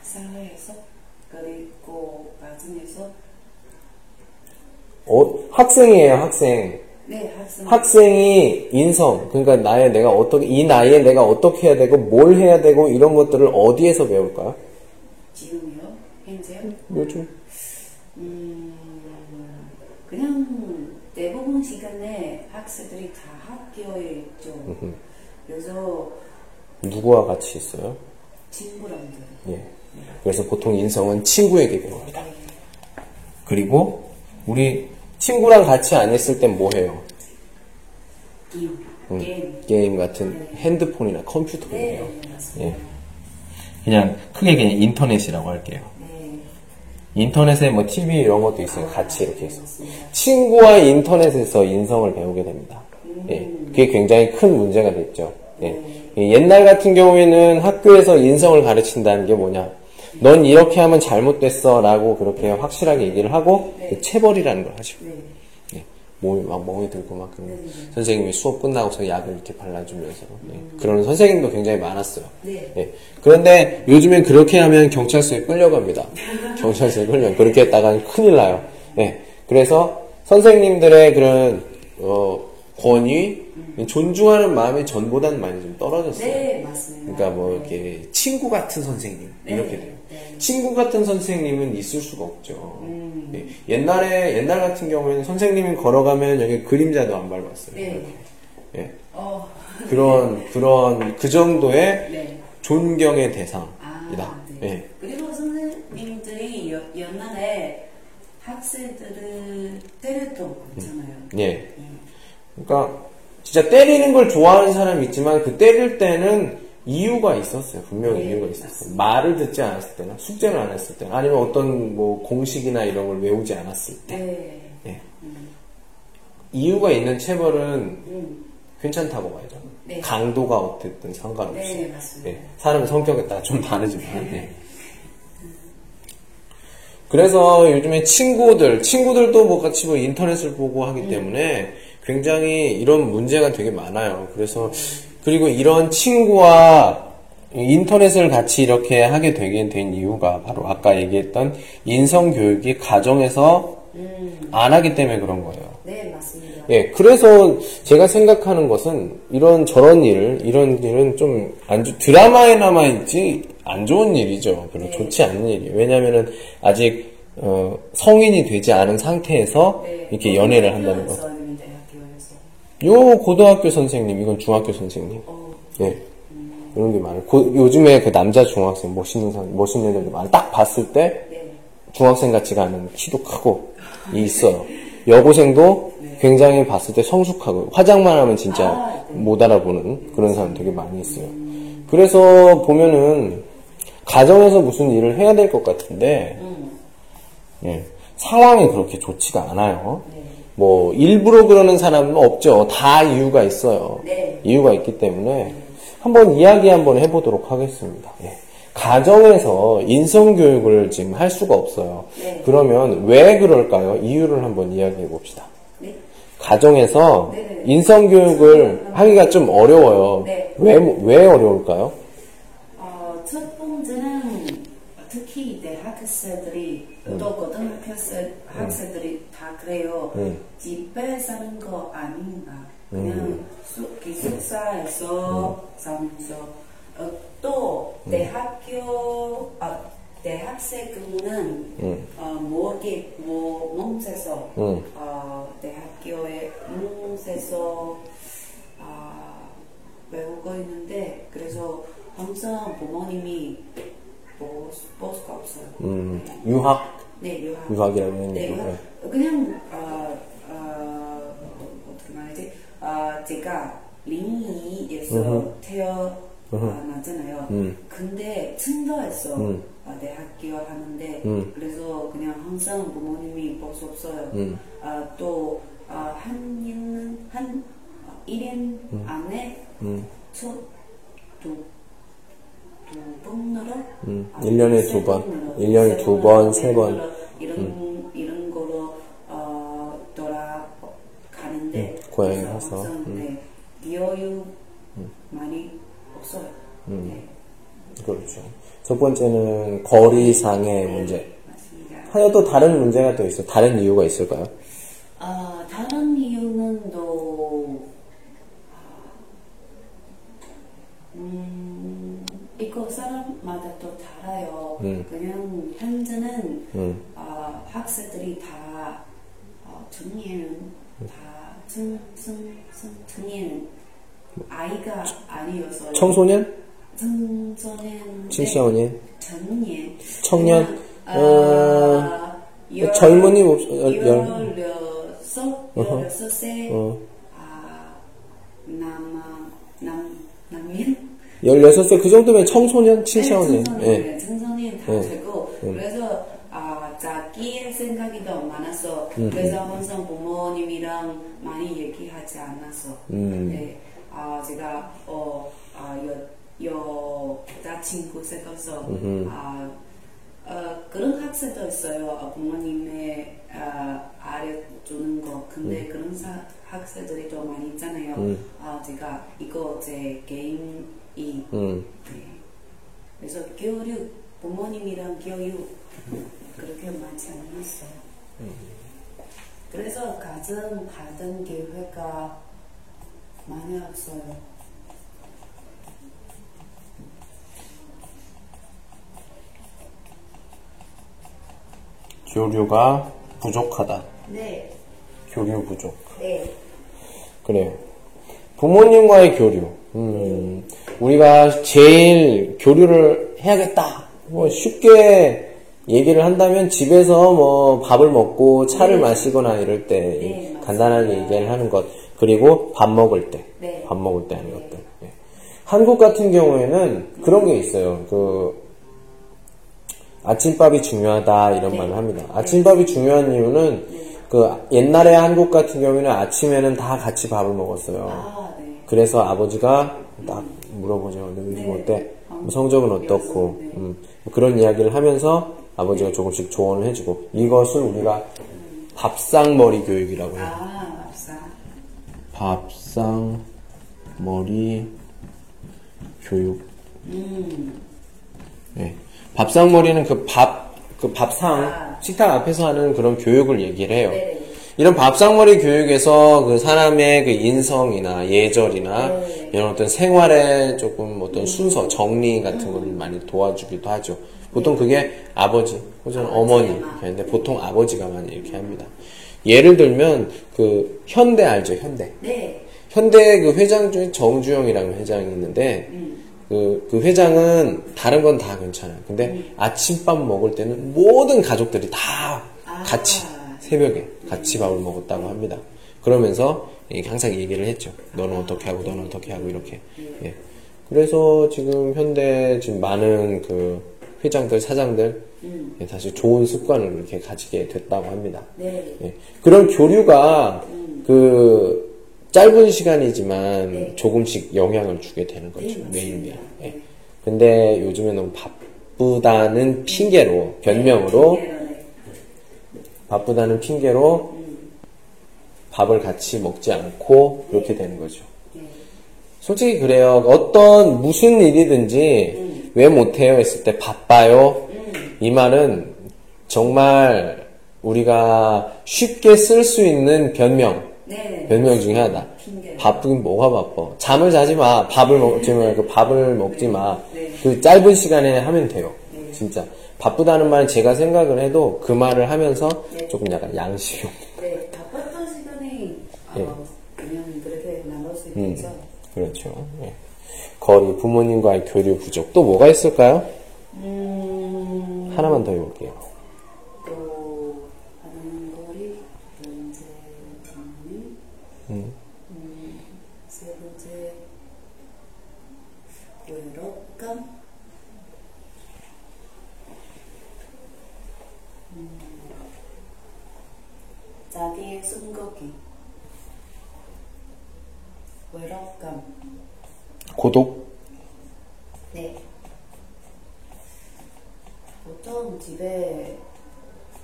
사회에서 그리고 가정에서 어, 학생이에요 학생. 네, 학생. 학생이 인성, 그러니까 나의 내가 어떻게 이 나이에 내가 어떻게 해야 되고 뭘 해야 되고 이런 것들을 어디에서 배울까요? 지금요? 현재요? 요즘 음, 그냥 대부분 시간에 학생들이 다 학교에 있죠. 그래서 누구와 같이 있어요? 친구랑들. 예. 그래서 보통 인성은 친구에게 배웁니다. 그리고 우리 친구랑 같이 안 있을 땐 뭐 해요? 게임. 게임. 게임 같은 핸드폰이나 컴퓨터 네. 예. 그냥 크게 그냥 인터넷이라고 할게요. 네. 인터넷에 뭐 TV 이런 것도 있어요. 같이 이렇게 해서. 친구와 인터넷에서 인성을 배우게 됩니다. 예, 그게 굉장히 큰 문제가 됐죠. 예. 예, 옛날 같은 경우에는 학교에서 인성을 가르친다는 게 뭐냐? 넌 이렇게 하면 잘못됐어 라고 그렇게 확실하게 얘기를 하고 그 체벌이라는 걸 하죠. 네. 예, 몸이 막 멍이 들고 막 그런 선생님이 수업 끝나고서 약을 이렇게 발라주면서 예, 그런 선생님도 굉장히 많았어요. 네. 예. 그런데 요즘엔 그렇게 하면 경찰서에 끌려갑니다. 경찰서에 끌려 그렇게 했다가 큰일 나요. 예. 그래서 선생님들의 그런 어, 권위, 존중하는 마음이 전보다는 많이 좀 떨어졌어요. 네, 맞습니다. 그러니까 뭐 이렇게 친구 같은 선생님 이렇게 돼요. 네. 친구 같은 선생님은 있을 수가 없죠. 음. 예. 옛날에 옛날 같은 경우에는 선생님이 걸어가면 여기 그림자도 안 밟았어요. 네. 예. 어, 그런 그런 그 정도의 네. 존경의 대상이다. 아, 네. 예. 그리고 선생님들이 여- 옛날에 학생들을 때렸던 거 있잖아요. 예. 그러니까 진짜 때리는 걸 좋아하는 사람이 있지만 그 때릴 때는 이유가 있었어요. 분명히 네, 이유가 있었어요. 말을 듣지 않았을 때나 숙제를 안 했을 때나 아니면 어떤 뭐 공식이나 이런 걸 외우지 않았을 때 네. 예. 이유가 있는 체벌은 음. 괜찮다고 봐야죠. 네. 강도가 어쨌든 상관없이. 네, 맞습니다. 예. 사람 성격에 따라 좀 다르지만. 예. 그래서 요즘에 친구들, 친구들도 뭐 같이 뭐 인터넷을 보고 하기 때문에 굉장히 이런 문제가 되게 많아요. 그래서 그리고 이런 친구와 인터넷을 같이 이렇게 하게 되게 된 이유가 바로 아까 얘기했던 인성 교육이 가정에서 안 하기 때문에 그런 거예요. 네, 맞습니다. 예, 그래서 제가 생각하는 것은 이런 저런 일, 이런 일은 좀안 좋, 드라마에 남아 있지 안 좋은 일이죠. 별로 좋지 않은 일이에요. 왜냐면은 아직, 어, 성인이 되지 않은 상태에서 네. 이렇게 연애를 한다는 거. 요 고등학교 선생님, 이건 중학교 선생님. 어, 예. 이런 게 많아요. 고- 요즘에 그 남자 중학생 멋있는 사람, 멋있는 애들도 많아. 딱 봤을 때 네. 중학생 같지가 않은 키도 크고 있어요. 여고생도 굉장히 봤을 때 성숙하고 화장만 하면 진짜 아, 네. 못 알아보는 그런 사람 되게 많이 있어요. 그래서 보면은 가정에서 무슨 일을 해야 될 것 같은데 예, 상황이 그렇게 좋지가 않아요. 뭐 일부러 그러는 사람은 없죠. 다 이유가 있어요. 네. 이유가 있기 때문에 한번 이야기 한번 해보도록 하겠습니다. 예. 가정에서 인성 교육을 지금 할 수가 없어요. 네. 그러면 왜 그럴까요? 이유를 한번 이야기해 봅시다. 네. 가정에서 네네. 인성 교육을 하기가 좀 어려워요. 네. 왜, 왜 어려울까요? 어, 첫 번째는 특히 대학생들이 또 고등학생 학생들이 다 그래요. 음. 집에 사는 거 아닌가. 그냥 수- 기숙사에서 살면서 어, 또 대학교 아, 대학생은 음. 어, 모기 뭐 몸에서 음. 어, 대학교에 몸에서 아, 외우고 있는데 그래서 항상 부모님이 보, 볼 수가 없어요. 음, 유학, 네, 유학. 유학이라는 네. 유학. 그냥 어, 어, 어떻게 말하지? 어, 제가 링이에서 태어 아, 났잖아요. 음. 근데 춘도에서 음. 어, 대학교 하는데 음. 그래서 그냥 항상 부모님이 볼수 없어요. 음. 아, 또 아, 한한 어, 1년 안에 음. 첫두 두 음, 아, 일 년에 세두 번. 번으로, 일 년에 세두 번으로, 번, 네세 번. 이런 이런 거로 어, 돌아가는데 음, 고향에 가서, 음. 네, 여유 많이 없어요. 음. 네, 그렇죠. 첫 번째는 거리상의 문제. 맞습니다. 하나 또 다른 문제가 또 있어. 다른 이유가 있을까요? 아, 다른 이유는 또 있고 사람마다 또 달라요. 음. 그냥 현재는 음. 어, 학생들이 다 어, 정리는 음. 다 정, 정, 정, 정리는 아이가 아니어서 청소년? 청소년, 청소년, 청년, 청년, 어, 어, 젊은이 없, 열, 열, 16세, 어. 아, 남 16세 그 정도면 청소년, 칠성년. 네, 예. 청소년 다 예. 되고 예. 그래서 아, 자기 생각이 더 많아서 음, 그래서 음. 항상 부모님이랑 많이 얘기하지 않았어. 음. 네, 아, 제가 어, 아, 여, 여자친구 생겨서 아, 어, 그런 학생도 있어요. 아, 부모님의 아, 어, 알려주는 거. 근데 음. 그런 사, 학생들이 더 많이 있잖아요. 음. 아, 제가 이거 제 개인 이 음. 네. 그래서 교육, 부모님이랑 교육 그렇게 많지 않았어요. 그래서 가장 받은 기회가 많이 없어요. 교류가 부족하다. 네, 교류 부족. 네, 그래요. 부모님과의 교류. 음, 우리가 제일 교류를 해야겠다. 뭐 쉽게 얘기를 한다면 집에서 뭐 밥을 먹고 차를 네. 마시거나 이럴 때 네. 간단하게 얘기를 하는 것. 그리고 밥 먹을 때. 네. 밥 먹을 때 하는 네. 것들. 네. 한국 같은 경우에는 그런 게 있어요. 그 아침밥이 중요하다 이런 네. 말을 합니다. 아침밥이 중요한 이유는 그 옛날에 한국 같은 경우에는 아침에는 다 같이 밥을 먹었어요. 아, 네. 그래서 아버지가 딱 물어보죠. 너 요즘 네. 어때? 어, 뭐 성적은 어떻고? 네. 음, 뭐 그런 이야기를 하면서 아버지가 조금씩 조언을 해주고 이것을 우리가 밥상머리 교육이라고 해요. 아, 맞아. 밥상 머리 교육. 음, 네. 밥상머리는 그 밥, 그 밥상, 아. 식탁 앞에서 하는 그런 교육을 얘기를 해요. 네. 이런 밥상머리 교육에서 그 사람의 그 인성이나 예절이나 네. 이런 어떤 생활의 조금 어떤 순서, 정리 같은 거를 많이 도와주기도 하죠. 보통 그게 아버지, 혹은 어머니, 하는데 보통 아버지가 많이 이렇게 합니다. 예를 들면 그 현대 알죠, 현대. 네. 현대 그 회장 중에 정주영이라는 회장이 있는데 음. 그, 그 회장은 다른 건 다 괜찮아요. 근데 아침밥 먹을 때는 모든 가족들이 다 아. 같이 새벽에 같이 밥을 먹었다고 합니다. 그러면서 항상 얘기를 했죠. 너는 어떻게 하고 너는 어떻게 하고 이렇게. 예. 그래서 지금 현대 지금 많은 그 회장들 사장들 음. 예, 다시 좋은 습관을 이렇게 가지게 됐다고 합니다. 네. 예. 그런 교류가 그 짧은 시간이지만 네. 조금씩 영향을 주게 되는 거죠. 네. 매일매일. 예. 네. 근데 요즘에 너무 바쁘다는 핑계로, 변명으로, 네, 네. 바쁘다는 핑계로 밥을 같이 먹지 않고 그렇게 되는 거죠. 네. 솔직히 그래요. 어떤 무슨 일이든지 왜 못해요 했을 때 바빠요. 이 말은 정말 우리가 쉽게 쓸 수 있는 변명, 네. 변명 중에 하나. 바쁘긴 뭐가 바빠. 잠을 자지 마. 밥을 먹지 마. 그 밥을 먹지 마. 네. 그 짧은 시간에 하면 돼요. 네. 진짜. 바쁘다는 말은 제가 생각을 해도 그 말을 하면서 네. 조금 약간 없는 네, 바빴던 시간에 어, 예. 그냥 그렇게 나눌 수 음, 있죠. 그렇죠. 예. 거리, 부모님과의 교류 부족. 또 뭐가 있을까요? 음, 하나만 더 해볼게요. 또 하는 거리 두 번째 부모님, 음. 음, 세 번째 외롭감, 음, 자기의 숨고기, 외롭감. 고독? 네. 보통 집에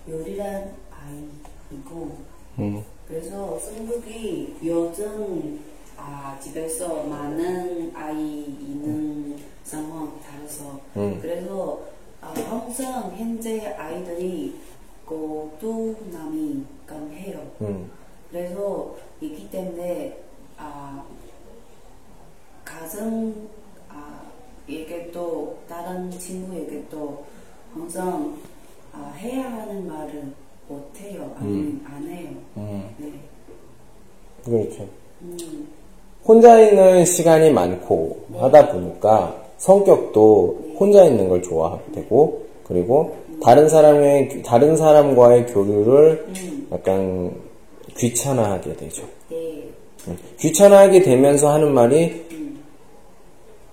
요리란 아이이고, 음. 그래서 성격이 요즘 아, 집에서 많은 아이 있는 상황 따라서 음. 그래서 아, 항상 현재 아이들이 고두남이 강해요. 음. 그래서 있기 때문에 아, 가정 아, 이게 또다 다른 친구에게 또 항상 아, 해야 하는 말은 못해요. 아니면 안 해요. 음, 네. 그렇죠. 음, 혼자 있는 시간이 많고 하다 보니까 성격도 혼자 있는 걸 좋아하게 되고 그리고 다른 사람의 다른 사람과의 교류를 음, 약간 귀찮아하게 되죠. 네. 음, 귀찮아하게 되면서 하는 말이 음,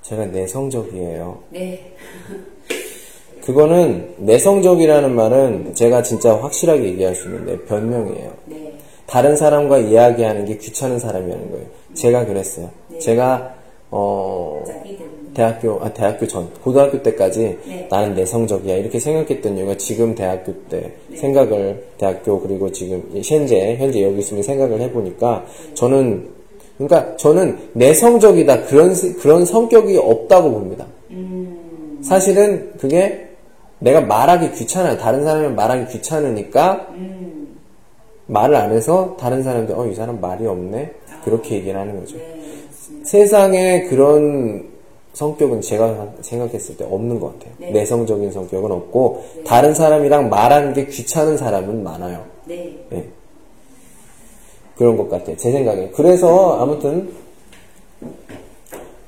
제가 내성적이에요. 네. 그거는 내성적이라는 말은 제가 진짜 확실하게 얘기할 수 있는데 변명이에요. 네. 다른 사람과 이야기하는 게 귀찮은 사람이라는 거예요. 제가 그랬어요. 제가 어. 대학교 아 대학교 전 고등학교 때까지 네. 나는 내성적이야 이렇게 생각했던 이유가 지금 대학교 때 생각을 대학교 그리고 지금 현재 현재 여기 있으면 생각을 해보니까 저는 그러니까 저는 내성적이다 그런 스- 그런 성격이 없다고 봅니다. 음, 사실은 그게 내가 말하기 귀찮아요. 다른 사람이 말하기 귀찮으니까 음, 말을 안 해서 다른 사람들 어 이 사람 말이 없네 그렇게 얘기를 하는 거죠. 네. 세상에 그런 성격은 제가 생각했을 때 없는 것 같아요. 네. 내성적인 성격은 없고 다른 사람이랑 말하는 게 귀찮은 사람은 많아요. 네. 예. 그런 것 같아요. 제 생각에. 그래서 아무튼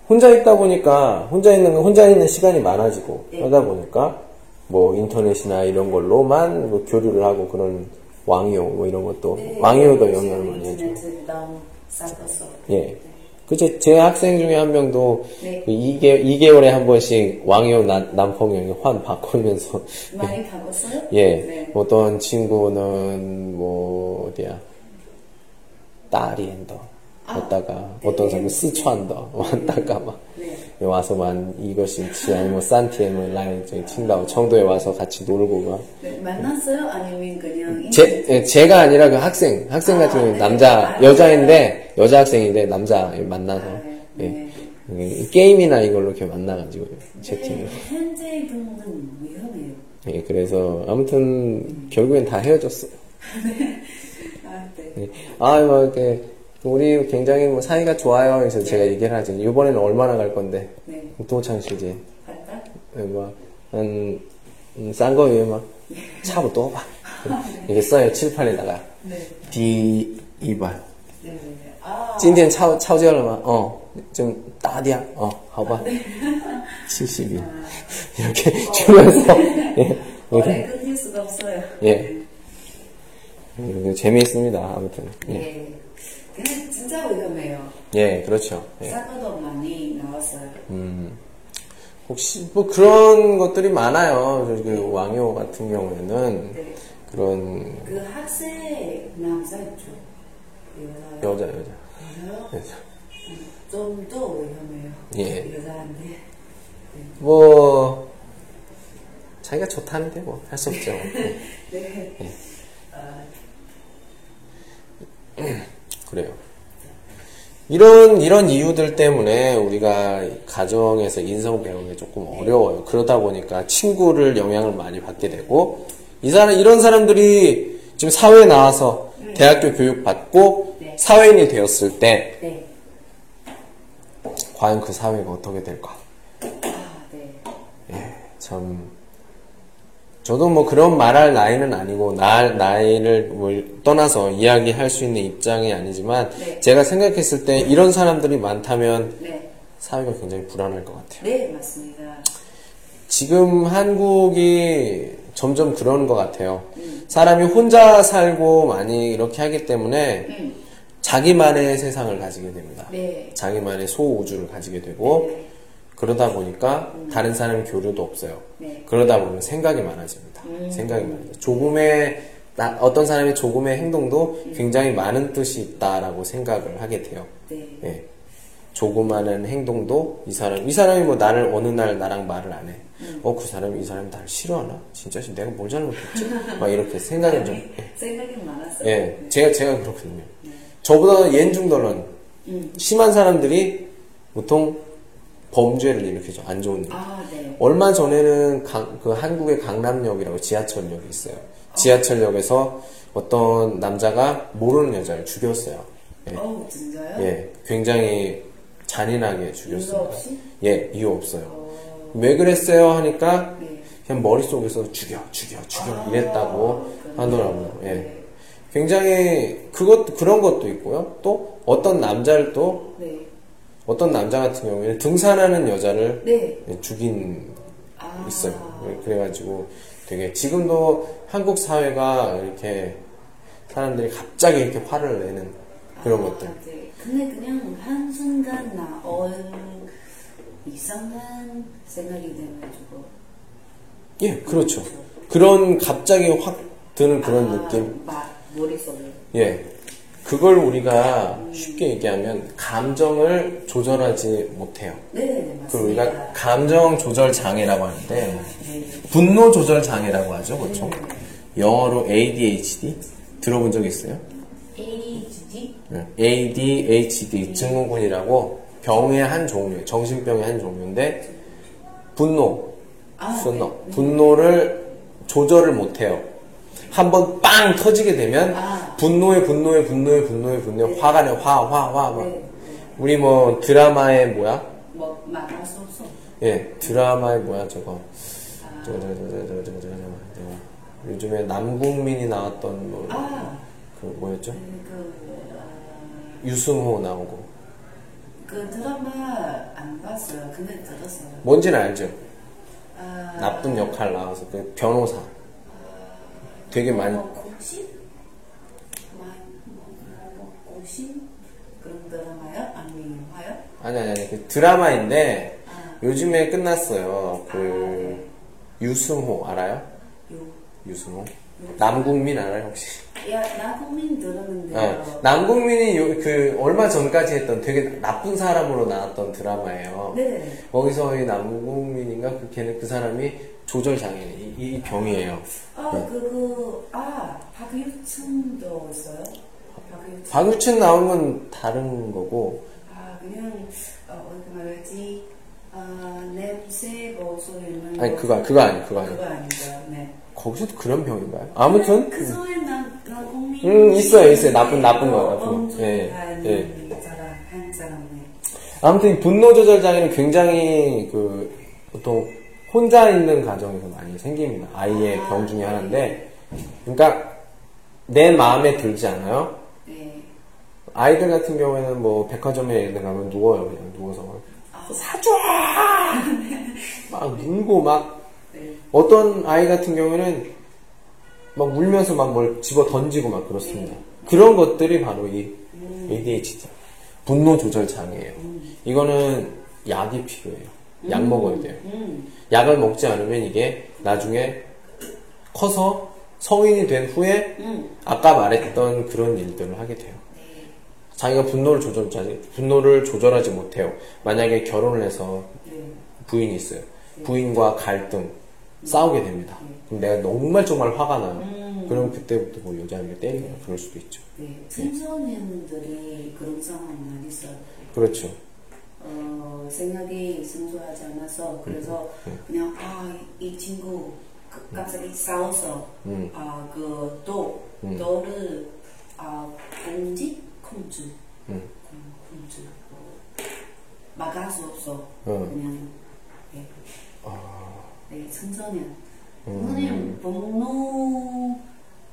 혼자 있다 보니까 혼자 있는 건 혼자 있는 시간이 많아지고 네. 하다 보니까 뭐 인터넷이나 이런 걸로만 뭐 교류를 하고 그런 왕이요 뭐 이런 것도 네. 왕이요도 영향을 많이 해줘. 예. 그제 제 학생 중에 한 명도 네. 그 2개, 2개월에 한 번씩 왕이요 남- 남펑이 환 바꾸면서 많이 가봤어요? 예. 네. 어떤 친구는 뭐 어디야 따리엔더 왔다가 어떤 사람은 스촨더 왔다가 막 네. 와서 만 이것이 지 아니면 산티에는 라인 저기 칭다오 청도에 와서 같이 놀고 막 네. 만났어요? 아니면 그냥 제, 예, 제가 아니라 그 학생, 학생 같은 경우는 네. 남자, 아, 여자인데, 여자 학생인데, 남자 만나서, 아, 예. 네. 예, 게임이나 이걸로 이렇게 만나가지고, 채팅을. 네, 현재 위험해요. 예, 그래서, 아무튼, 결국엔 다 헤어졌어요. 아, 네. 예. 아, 뭐, 이렇게, 우리 굉장히 뭐 사이가 좋아요. 그래서 제가 얘기를 하죠. 이번에는 얼마나 갈 건데, 네. 도창 씨지. 갈까? 예, 뭐, 한, 음, 싼거 위에 막, 차고 또 봐. 이게 써요, 칠판에다가. 네. D 2번 네. 네. 아, 今天抄抄交了吗？哦，좀 따디야. 어, 好吧. 70일. 이렇게 주면서 예. 오래 이렇게 끊길 수가 없어요. 예. 이렇게 재미있습니다. 아무튼. 예. 네. 그냥 진짜 위험해요. 예, 그렇죠. 예. 사고도 많이 나왔어요. 음. 혹시 뭐 그런 것들이 많아요. 저기 그 왕요 같은 경우에는 네. 그런 그 학생 남자였죠. 여자. 여자 여자. 여자요? 여자. 좀더 위험해요. 예. 여자한테. 뭐 자기가 좋다는데 뭐 할 수 없죠. 예. 네. 아, 그래요. 이런 이런 이유들 때문에 우리가 가정에서 인성 배우는 게 조금 어려워요. 그러다 보니까 친구를 영향을 많이 받게 되고 이 사람 이런 사람들이 지금 사회에 나와서 대학교 교육 받고 네. 사회인이 되었을 때 네. 과연 그 사회가 어떻게 될까? 아, 네. 참 저도 뭐 그런 말할 나이는 아니고 나 나이를 뭐 떠나서 이야기할 수 있는 입장이 아니지만 네. 제가 생각했을 때 이런 사람들이 많다면 네. 사회가 굉장히 불안할 것 같아요. 네, 맞습니다. 지금 한국이 점점 그러는 것 같아요. 사람이 혼자 살고 많이 이렇게 하기 때문에 음. 자기만의 세상을 가지게 됩니다. 네. 자기만의 소우주를 가지게 되고 네. 그러다 보니까 다른 사람 교류도 없어요. 네. 그러다 보면 생각이 많아집니다. 생각이 많아져. 조금의 나- 어떤 사람의 조금의 행동도 굉장히 많은 뜻이 있다라고 생각을 하게 돼요. 네. 예. 조그마한 행동도 이 사람 이 사람이 뭐 나를 어느 날 나랑 말을 안 해. 어그 사람이 이 사람이 나를 싫어하나? 진짜 내가 뭘 잘못했지? 막 이렇게 생각을 좀. 예. 생각이 많았어요. 예, 제가 제가 그렇거든요. 저보다严중더런 음. 심한 사람들이 보통 범죄를 일으키죠. 안 좋은 일. 아, 네. 얼마 전에는 강- 그 한국의 강남역이라고 지하철역이 있어요. 지하철역에서 어떤 남자가 모르는 여자를 죽였어요. 예, 어우, 진짜요? 예, 굉장히 잔인하게 이유 죽였습니다. 없이? 예, 이유 없어요. 어, 왜 그랬어요 하니까 네. 그냥 머릿속에서 죽여, 죽여, 죽여 아, 이랬다고. 하더라고요. 예. 네. 굉장히 그것 그런 것도 있고요. 또 어떤 남자를 또 네. 어떤 남자 같은 경우에는 등산하는 여자를 네. 죽인 아. 있어요. 그래가지고 되게 지금도 한국 사회가 이렇게 사람들이 갑자기 이렇게 화를 내는 그런 아, 것들. 네. 근데 그냥 한 순간 나온 이상한 생각이 돼가지고. 예, 그렇죠. 그런 갑자기 확 드는 그런 아, 느낌. 막 머릿속에. 예. 그걸 우리가 쉽게 얘기하면 감정을 조절하지 못해요. 네, 네, 그 맞습니다. 우리가 감정 조절 장애라고 하는데 네. 분노 조절 장애라고 하죠, 그렇죠? 영어로 ADHD 들어본 적 있어요? ADHD? 네. ADHD 증후군이라고 병의 한 종류, 정신병의 한 종류인데 분노, 아, 분노, 네. 분노를 조절을 못해요. 한번 빵 터지게 되면 아. 분노에 분노에 분노에 분노에 분노에 화가 내, 화, 화, 화, 막. 네. 우리 뭐 드라마에 뭐야? 뭐 말할 수 없어. 예, 드라마에 뭐야 저거. 아. 저거, 저거, 저거, 저거, 저거, 저거, 저거. 요즘에 남궁민이 나왔던 뭐, 아, 그 뭐였죠? 그, 아, 유승호 나오고. 그 드라마 안 봤어요. 근데 들었어요. 뭔지는 알죠? 아, 나쁜 역할 나와서 그 변호사. 되게 많이 뭐, 고심? 고심? 그런 드라마요? 아니, 영화요? 아니 아니 아니 그 드라마인데 아, 요즘에 끝났어요. 그 유승호 알아요? 요. 유승호? 남궁민 알아요 혹시? 야, 나 국민 들었는데요. 네. 남궁민이 요- 그 얼마 전까지 했던 되게 나쁜 사람으로 나왔던 드라마예요. 네. 거기서 이 남궁민인가 그 걔는 그 사람이 조절 장애인 이, 이 병이에요. 아, 그, 그, 아, 박유춘도 있어요? 박유춘. 박유춘 나온 건 다른 거고 아, 그냥, 어, 어떻게 말하지? 아, 냄새 보소리는. 아니 그거 그거 아니 그거 아니 그거 아니죠. 네. 거기서도 그런 병인가요? 아무튼 그 소에 난, 난 국민. 음, 있어요, 있어요. 나쁜- 나쁜 거. 엄청 예, 한 예. 네. 아무튼 이 분노 조절 장애는 굉장히 그 보통 혼자 있는 가정에서 많이 생깁니다. 아이의 아. 병 중에 하나인데, 그러니까 내 마음에 들지 않아요. 네. 아이들 같은 경우에는 뭐 백화점에 가면 누워요, 그냥 누워서 아, 사줘 막 울고 막 네. 어떤 아이 같은 경우에는 막 울면서 막 뭘 집어 던지고 막 그렇습니다. 그런 것들이 바로 이 ADHD 분노 조절 장애예요. 이거는 약이 필요해요. 약 먹어야 돼요. 음, 약을 먹지 않으면 이게 나중에 커서 성인이 된 후에 음. 아까 말했던 그런 일들을 하게 돼요. 자기가 분노를 조절, 분노를 조절하지 못해요. 만약에 결혼을 해서 네. 부인이 있어요. 부인과 갈등, 싸우게 됩니다. 그럼 내가 정말 정말 화가 나요. 그럼 그때부터 뭐 여자에게 때리거나 그럴 수도 있죠. 네. 청소년들이 그런 상황 많이 있어요. 그렇죠. 어, 생각이 순수하지 않아서 그래서 그냥 아 이 친구 그- 갑자기 싸워서 음. 아그 또 음. 너를 아 공지 음. 공, 공주 뭐, 막을 수 없어 음. 그냥 네. 아. 네 청소년 음. 청소년 분노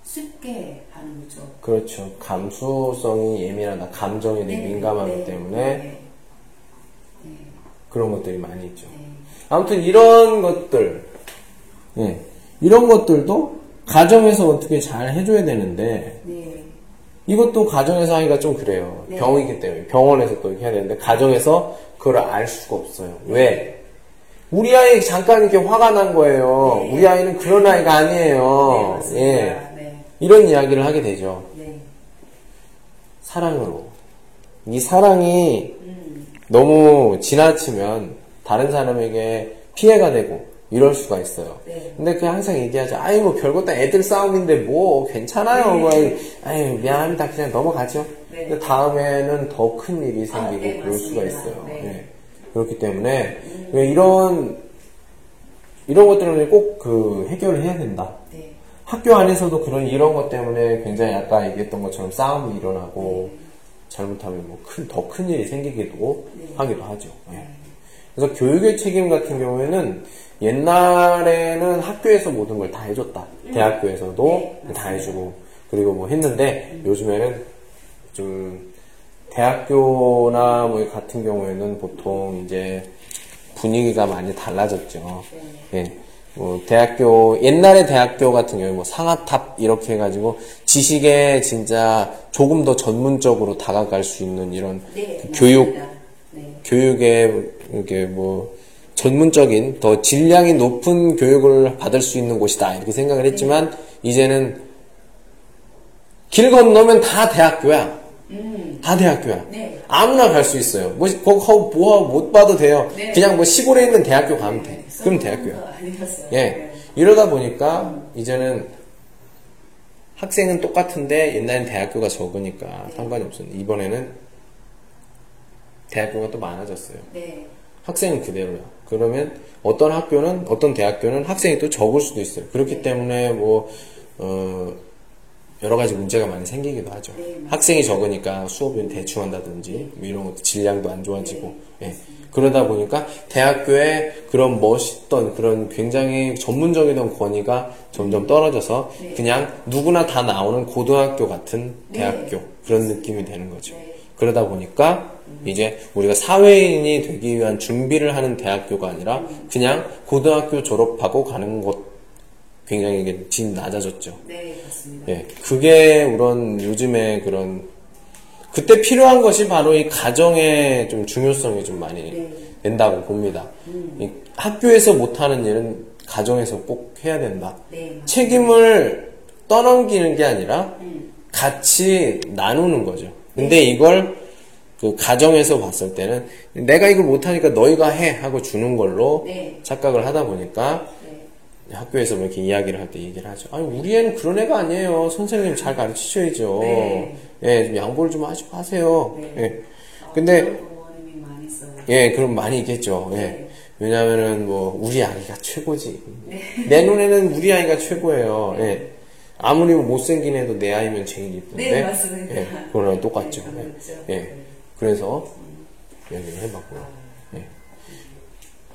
쉽게 하는 거죠. 그렇죠. 감수성이 예민하다. 감정에 되게 민감하기 네, 때문에 네, 네, 그런 것들이 많이 있죠. 네. 아무튼 이런 것들, 예, 이런 것들도 가정에서 어떻게 잘 해줘야 되는데 네. 이것도 가정에서 하기가 좀 그래요. 네. 병이기 때문에 병원에서 또 이렇게 해야 되는데 가정에서 그걸 알 수가 없어요. 왜? 우리 아이 잠깐 이렇게 화가 난 거예요. 네. 우리 아이는 그런 아이가 네, 아니에요. 맞습니다. 예, 네. 이런 이야기를 하게 되죠. 네. 사랑으로. 이 사랑이 음. 너무 지나치면 다른 사람에게 피해가 되고 이럴 수가 있어요. 네. 근데 그 항상 얘기하죠. 아이 뭐 별것도 애들 싸움인데 뭐 괜찮아요. 네. 뭐 아이 미안합니다. 그냥 넘어가죠. 네. 근데 다음에는 더 큰 일이 생기고 아, 네, 그럴 수가. 있어요. 네. 네. 그렇기 때문에 왜 이런 이런 것들은 꼭 그 해결을 해야 된다. 네. 학교 안에서도 그런 이런 것 때문에 굉장히 아까 얘기했던 것처럼 싸움이 일어나고 잘못하면 뭐 큰 더 큰 일이 생기기도 네. 하기도 하죠. 예. 그래서 교육의 책임 같은 경우에는 옛날에는 학교에서 모든 걸 다 해줬다. 대학교에서도 네, 다. 해주고 그리고 뭐 했는데 요즘에는 좀 대학교나 뭐 같은 경우에는 보통 이제 분위기가 많이 달라졌죠. 예. 뭐 대학교 옛날에 대학교 같은 경우에 뭐 상아탑 이렇게 해가지고 지식에 진짜 조금 더 전문적으로 다가갈 수 있는 이런 네, 그 교육. 네. 교육에 이렇게 뭐 전문적인 더 질량이 높은 교육을 받을 수 있는 곳이다 이렇게 생각을 했지만 이제는 길 건너면 다 대학교야. 음. 다 대학교야. 네. 아무나 갈 수 있어요. 뭐, 거, 뭐, 못 봐도 돼요. 네. 그냥 뭐 시골에 있는 대학교 가면 돼. 그럼 대학교야. 예. 네. 이러다 보니까 이제는 학생은 똑같은데 옛날엔 대학교가 적으니까 상관이 없었는데 이번에는 대학교가 또 많아졌어요. 네. 학생은 그대로야. 그러면 어떤 학교는 어떤 대학교는 학생이 또 적을 수도 있어요. 그렇기 때문에 뭐 어, 여러 가지 문제가 많이 생기기도 하죠. 네. 학생이 적으니까 수업을 대충 한다든지 뭐 이런 것도 질량도 안 좋아지고 예. 그러다 보니까 대학교에 그런 멋있던 그런 굉장히 전문적이던 권위가 점점 떨어져서 네. 그냥 누구나 다 나오는 고등학교 같은 네. 대학교 그런 느낌이 되는 거죠. 네. 그러다 보니까 이제 우리가 사회인이 되기 위한 준비를 하는 대학교가 아니라 그냥 고등학교 졸업하고 가는 것 굉장히 이게 진 낮아졌죠. 네, 맞습니다. 예, 그게 그런 요즘에 그런 그때 필요한 것이 바로 이 가정의 좀 중요성이 좀 많이 네. 된다고 봅니다. 이 학교에서 못하는 일은 가정에서 꼭 해야 된다. 네. 책임을 떠넘기는 게 아니라 음. 같이 나누는 거죠. 근데 이걸 그 가정에서 봤을 때는 내가 이걸 못하니까 너희가 해 하고 주는 걸로 네. 착각을 하다 보니까 네. 학교에서 뭐 이렇게 이야기를 할 때 얘기를 하죠. 아니 우리 애는 그런 애가 아니에요. 선생님 잘 가르치셔야죠. 네. 예, 좀 양보를 좀 하시고 하세요. 네. 예. 근데. 예, 그럼 많이 있겠죠. 예. 네. 왜냐면은 뭐 우리 아이가 최고지. 내 눈에는 우리 아이가 최고예요. 예. 아무리 뭐 못생긴 애도 내 아이면 제일 이쁜데. 네, 맞습니다. 예, 그거랑 똑같죠. 네, 예. 예. 네. 그래서 얘기를 해봤고요. 예.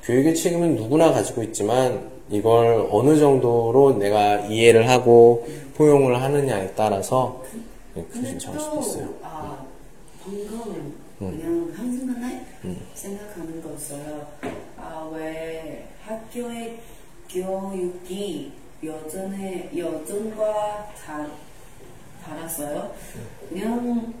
교육의 책임은 누구나 가지고 있지만 이걸 어느 정도로 내가 이해를 하고 포용을 하느냐에 따라서 예, 근데 크게 차일 수도 또, 있어요. 아, 방금 그냥 한순간에 생각하는 거 있어요. 아, 왜 학교의 교육이 여전에, 여전과 다, 달았어요? 그냥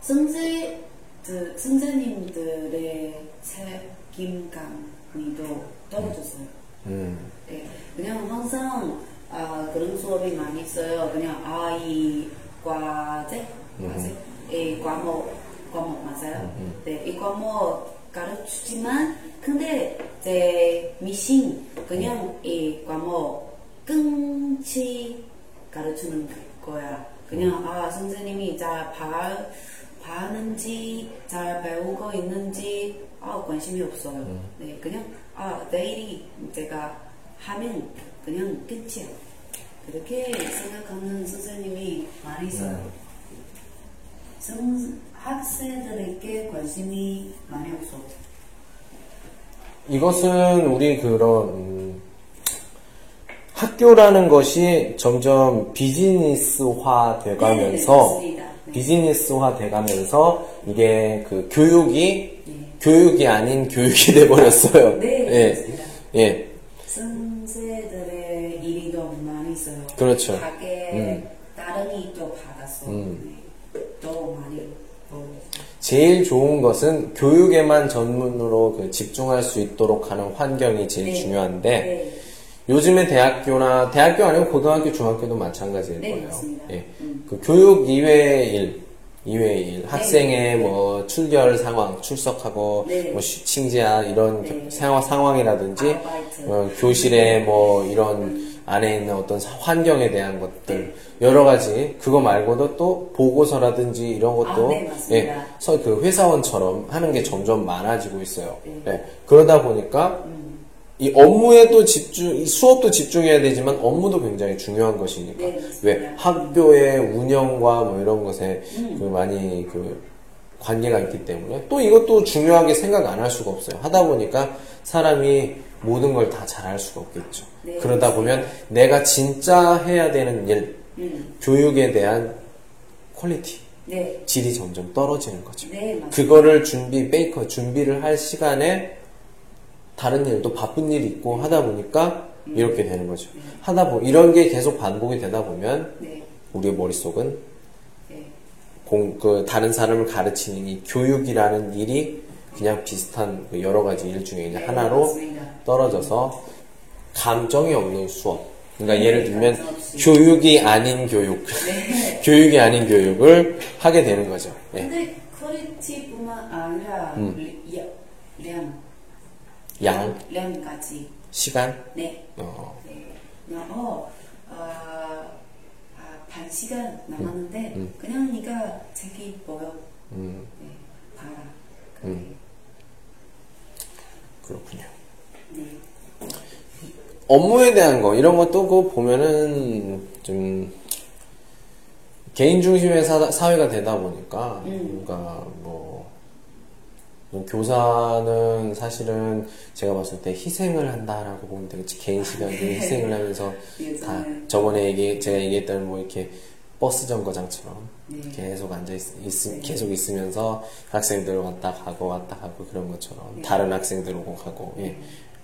선생, 그, 선생님들의 책임감이 더 떨어졌어요. 음, 네, 그냥 항상 아, 그런 수업이 많이 있어요. 그냥 아이 과제, 과제, 이 과목, 과목 맞아요. 네, 이 과목 가르치지만 근데 제 미신 그냥 이 과목 끊지 가르치는 거야. 그냥 아 선생님이 잘 봐, 봤는지 잘 배우고 있는지 아 관심이 없어요. 네, 그냥 아 내일이 제가 하면 그냥 끝이야. 그렇게 생각하는 선생님이 많이 있어요. 선, 학생들에게 관심이 많이 없어. 이것은 우리 그런 음, 학교라는 것이 점점 비즈니스화 네, 돼가면서 맞습니다. 네. 비즈니스화 돼가면서 이게 그 교육이 네. 교육이 아닌 교육이 돼버렸어요. 네, 예. 예, 선생들의 일이 더 많이 있어요. 그렇죠. 가게 음. 다른 일도 받았어. 음. 네. 더 많이. 더. 제일 좋은 것은 교육에만 전문으로 그 집중할 수 있도록 하는 환경이 제일 네. 중요한데 네. 요즘에 대학교나 대학교 아니고 고등학교, 중학교도 마찬가지일 네, 거예요. 맞습니다. 예. 음. 그 교육 이외의 일, 이외의 일, 학생의 뭐 출결 상황, 출석하고 네. 뭐 쉬- 칭지야 이런 네. 상황 상황이라든지 아르바이트. 어, 교실에 뭐 이런 안에 있는 어떤 사- 환경에 대한 것들 여러 가지 그거 말고도 또 보고서라든지 이런 것도 아, 네, 맞습니다. 예, 서- 그 회사원처럼 하는 게 점점 많아지고 있어요. 네. 예, 그러다 보니까 이 업무에도 집중, 이 수업도 집중해야 되지만 업무도 굉장히 중요한 것이니까 네, 맞습니다. 왜 학교의 운영과 뭐 이런 것에 음. 그 많이 그 관계가 있기 때문에 또 이것도 중요하게 생각 안 할 수가 없어요. 하다 보니까 사람이 모든 걸 다 잘할 수가 없겠죠. 네. 그러다 보면 내가 진짜 해야 되는 일, 음. 교육에 대한 quality, 네. 질이 점점 떨어지는 거죠. 네. 그거를 준비, 베이커 준비를 할 시간에 다른 일도 바쁜 일이 있고 하다 보니까 이렇게 되는 거죠. 하다 보 이런 게 계속 반복이 되다 보면 네. 우리의 머릿속은 네. 공, 그 다른 사람을 가르치는 이 교육이라는 일이 그냥 비슷한 그 여러 가지 일 중에 이제 네, 하나로. 떨어져서 감정이 없는 수업. 그러니까 예를 들면. 교육이 아닌 교육, 네. 교육이 아닌 교육을 하게 되는 거죠. 예. 근데 퀄리티뿐만 아니라 음. 량, 양, 량까지. 시간, 네. 어, 네. 어, 아, 아, 반 시간 남았는데 음. 그냥 네가 책이 보여. 음, 네. 봐라. 음. 그렇군요. 네. 업무에 대한 거 이런 것도 그 보면은 좀 개인 중심의 사, 사회가 되다 보니까 음. 뭔가 뭐 교사는 사실은 제가 봤을 때 희생을 한다라고 보면 되겠지 개인 시간에 희생을 하면서 다. 저번에 얘기 제가 얘기했던 뭐 이렇게 버스 정거장처럼 네. 계속 앉아 있, 있 네. 계속 있으면서 학생들 왔다 가고 왔다 가고 그런 것처럼 네. 다른 학생들 오고 가고 예.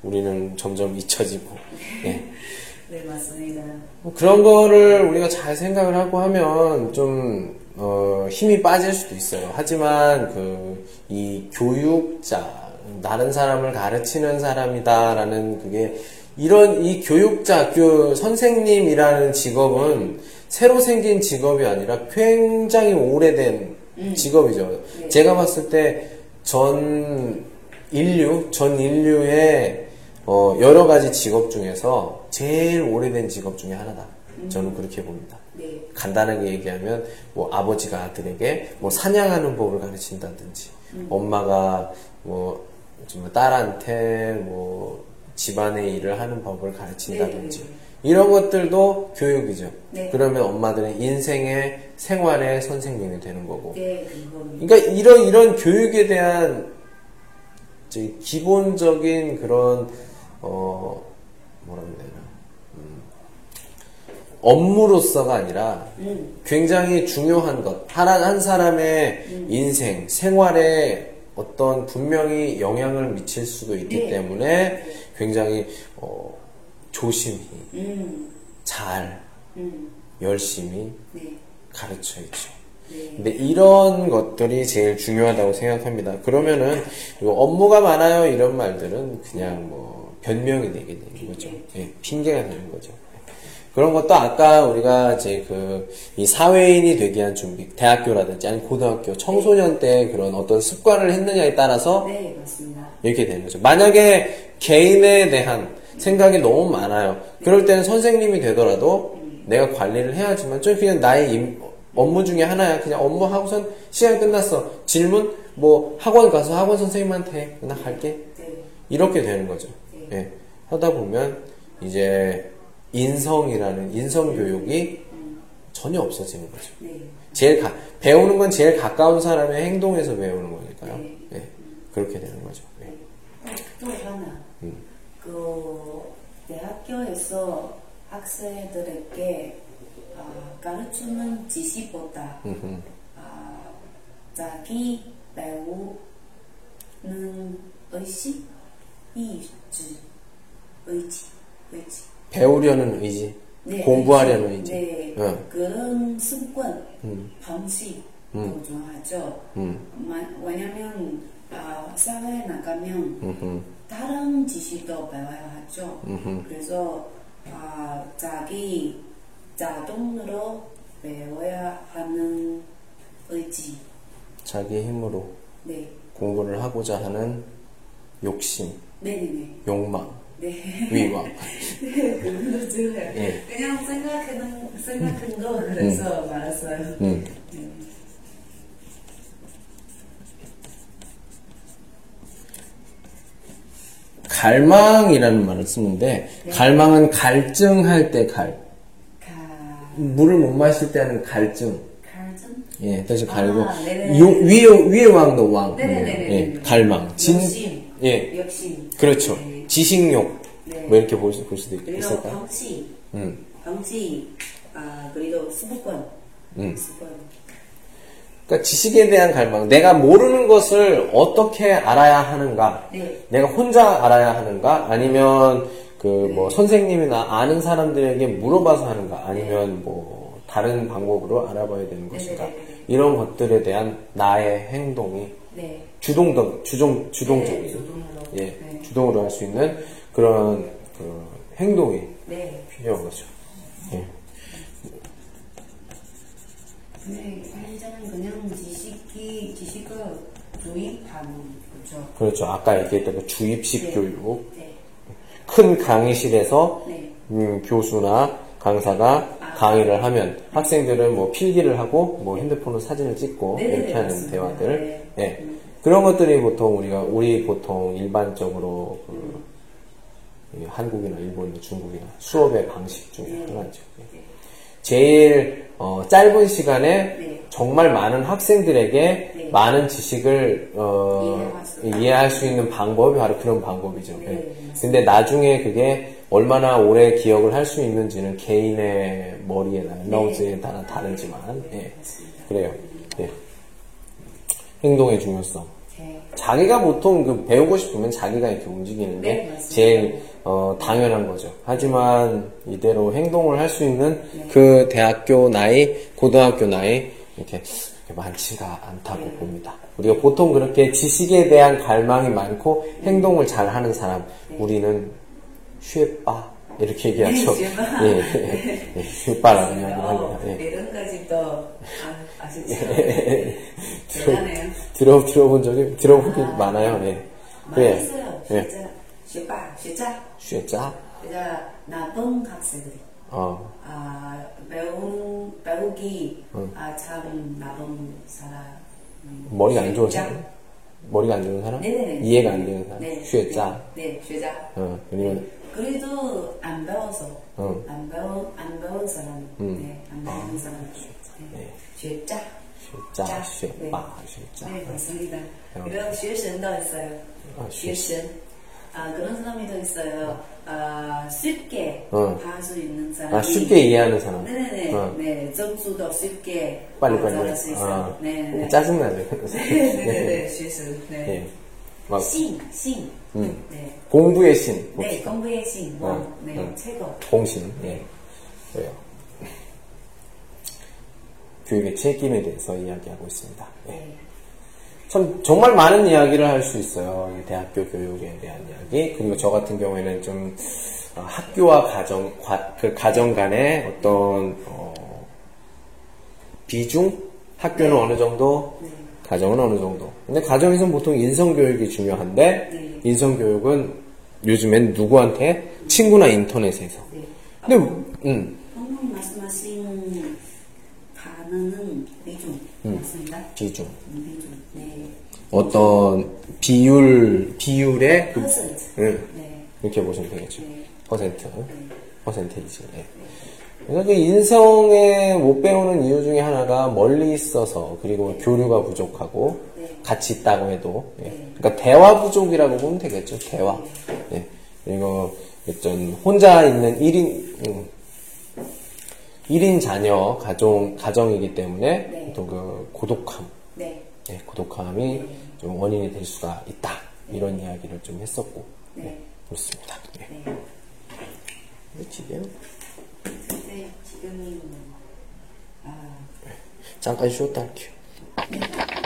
우리는 점점 잊혀지고 예. 네, 맞습니다. 뭐 그런 거를 우리가 잘 생각을 하고 하면 좀 어, 힘이 빠질 수도 있어요. 하지만 그 이 교육자 다른 사람을 가르치는 사람이다라는 그게 이런 이 교육자 그 선생님이라는 직업은 새로 생긴 직업이 아니라 굉장히 오래된 직업이죠. 네. 제가 봤을 때 전 인류 전 인류의 어, 여러 가지 직업 중에서 제일 오래된 직업 중에 하나다. 저는 그렇게 봅니다. 네. 간단하게 얘기하면 뭐 아버지가 아들에게 뭐 사냥하는 법을 가르친다든지 엄마가 뭐 딸한테 뭐 집안의 일을 하는 법을 가르친다든지 네, 네, 이런 것들도 교육이죠. 네. 그러면 엄마들은 인생의 생활의 선생님이 되는 거고 네. 그러니까 이런 이런 교육에 대한 기본적인 그런 어 뭐라 그래야 되나 음, 업무로서가 아니라 음. 굉장히 중요한 것. 한, 한 사람의 음. 인생, 생활에 어떤 분명히 영향을 미칠 수도 있기 네. 때문에 굉장히 어, 조심히 음. 잘 음. 열심히 네. 가르쳐야죠. 네. 근데 이런 것들이 제일 중요하다고 생각합니다. 그러면은 업무가 많아요 이런 말들은 그냥 뭐 변명이 되게 되는 거죠. 예, 핑계가 되는 거죠. 그런 것도 아까 우리가 이제 그 이 사회인이 되기 위한 준비, 대학교라든지 아니면 고등학교, 청소년 때 그런 어떤 습관을 했느냐에 따라서 네, 맞습니다. 이렇게 되는 거죠. 만약에 개인에 대한 생각이 너무 많아요. 그럴 때는 선생님이 되더라도 내가 관리를 해야지만 좀 그냥 나의 임- 업무 중에 하나야. 그냥 업무 하고선 시간 끝났어. 질문 뭐 학원 가서 학원 선생님한테 해. 나 갈게. 네. 이렇게 되는 거죠. 예. 하다 보면 이제 인성이라는 인성 교육이 전혀 없어지는 거죠. 네. 제일 가, 배우는 건 제일 가까운 사람의 행동에서 배우는 거니까요. 네. 예. 그렇게 되는 거죠. 예. 또 하나. 음. 그 대학교에서 학생들에게 어, 가르치는 지식보다. 아, 자기 배우는 의식, 의지, 의지, 의지. 배우려는 의지, 네, 공부하려는 의지. 의지. 네, 응. 그런 습관, 음. 방식 음. 중요하죠. 음. 마- 왜냐면 아, 사회에 나가면 음흠. 다른 지식도 배워야 하죠. 음흠. 그래서 아, 자기 자동으로 배워야 하는 의지. 자기 힘으로 네, 공부를 하고자 하는 욕심, 네네네. 욕망, 네. 그것도 좋아요. 예. 그냥 생각하는 생각한 거 그래서 말했어요. 음. 갈망이라는 말을 쓰는데 갈망은 갈증할 때 갈. 가 물을 못 마실 때 하는 갈증. 갈등 예, 뜻이 갈고 아, 네네. 요, 위에 위에 왕도 왕. 네네네네. 예, 갈망. 진 욕심. 예. 욕심. 그렇죠. 네. 지식욕. 네. 뭐 이렇게 볼, 수- 볼 수도 그리고 있을까요? 방치. 음. 방치. 아 그리고 습관. 음. 습관. 그러니까 지식에 대한 갈망. 내가 모르는 것을 어떻게 알아야 하는가? 네. 내가 혼자 알아야 하는가? 아니면 그 뭐 선생님이나 아는 사람들에게 물어봐서 하는가? 아니면 뭐 다른 방법으로 알아봐야 되는 것인가? 네네네네. 이런 것들에 대한 나의 행동이 네. 주동적, 주종, 주동적인, 네. 예, 네. 주동으로 할 수 있는 그런 그 행동이 네. 필요한 거죠. 예. 네. 한자는 그냥 지식이 지식을 주입하는 거죠. 그렇죠. 아까 얘기했던 그 주입식 네. 교육. 네. 큰 강의실에서 네. 음, 교수나 강사가 아. 강의를 하면 학생들은 뭐 필기를 하고 뭐 핸드폰으로 사진을 찍고 네네네, 이렇게 하는. 대화들. 네. 예. 그런 것들이 보통 우리가 우리 보통 일반적으로 그이 한국이나 일본, 중국이나 수업의 방식 중에 네. 하나죠. 제일 어, 짧은 시간에 네. 정말 많은 학생들에게 네. 많은 지식을 어, 이해할 수 있는 방법이 바로 그런 방법이죠. 근데 나중에 그게 얼마나 오래 기억을 할 수 있는지는 개인의 머리에나 라우즈에 따라 다르지만 예. 그래요. 예. 행동의 중요성. 네. 자기가 보통 그 배우고 싶으면 자기가 이렇게 움직이는 게 네. 제일 어, 당연한 거죠. 하지만 이대로 행동을 할 수 있는 네. 그 대학교 나이, 고등학교 나이 이렇게 많지가 않다고 네. 봅니다. 우리가 보통 그렇게 지식에 대한 갈망이 많고 행동을 잘 하는 사람, 네. 우리는 쉐빠 이렇게 얘기하죠. 네, 쉐빠. 예, 예, 예, 쉐빠라는 이야기를 어, 합니다. 예. 이런까 아시죠? 대단해요. 들어 들어본 적이 들어보기 아. 많아요. 예. 많이 그래. 있어요. 예. 진짜. 쉐자. 쉐짜. 그러니까 나쁜 학생들이 어. 아, 배우, 배우기 응. 아, 참 나쁜 사람. 음, 머리가 안 좋은. 사람? 머리가 안 좋은 사람? 네네네. 이해가 안 되는 사람? 네. 쉐짜. 네, 쉐자. 어, 그러면, 그래도 안 배워서 어. 안 배운 안 배운 사람 음. 네안 배운 아. 사람 네. 쇠자 쇠자 쇠바 쇠자 네. 맞습니다. 어. 이런 쇠신도 있어요. 아, 쇠신 아 그런 사람이 더 있어요. 아 쉽게 어. 할수 있는 사람 아 쉽게 이해하는 사람. 네네네. 어. 네 점수도 쉽게 빨리 빨리. 잘할 수 있어요. 아. 네, 네. 짜증나죠 네네네 쇠신 네. 네. 막, 신, 신. 음. 네. 공부의 신. 네, 봅시다. 공부의 신. 뭐, 어, 네, 어. 최고. 공신. 예. 그래요. 교육의 책임에 대해서 이야기하고 있습니다. 예. 네. 참 정말 많은 이야기를 할 수 있어요. 이 대학교 교육에 대한 이야기. 그리고 저 같은 경우에는 좀 어, 학교와 가정, 과- 그 가정 간의 어떤 어, 비중, 학교는 네. 어느 정도, 네. 가정은 어느 정도. 근데 가정에서는 보통 인성 교육이 중요한데 네. 인성 교육은 요즘엔 누구한테 친구나 인터넷에서. 네. 근데 음, 방금 말씀하신 단어는 비중 음. 맞습니다. 비중. 비중. 네. 어떤 비율 비율의 그, 퍼센트. 응, 네. 이렇게 보시면 되겠죠. 네. 퍼센트, 퍼센테이지. 예. 그래서 그 인성에 못 배우는 이유 중에 하나가 멀리 있어서 그리고 교류가 부족하고 네. 같이 있다고 해도 예. 네. 그러니까 대화 부족이라고 보면 되겠죠. 대화. 예. 그리고 어떤 혼자 있는 1인 음, 1인 자녀 가정 가정이기 때문에 네. 또그 고독함 네. 네, 고독함이 좀 원인이 될 수가 있다. 이런 이야기를 좀 했었고, 네. 네, 그렇습니다. 네. 네. 근데 지금은 아 잠깐 쉬었다 할게요. 네.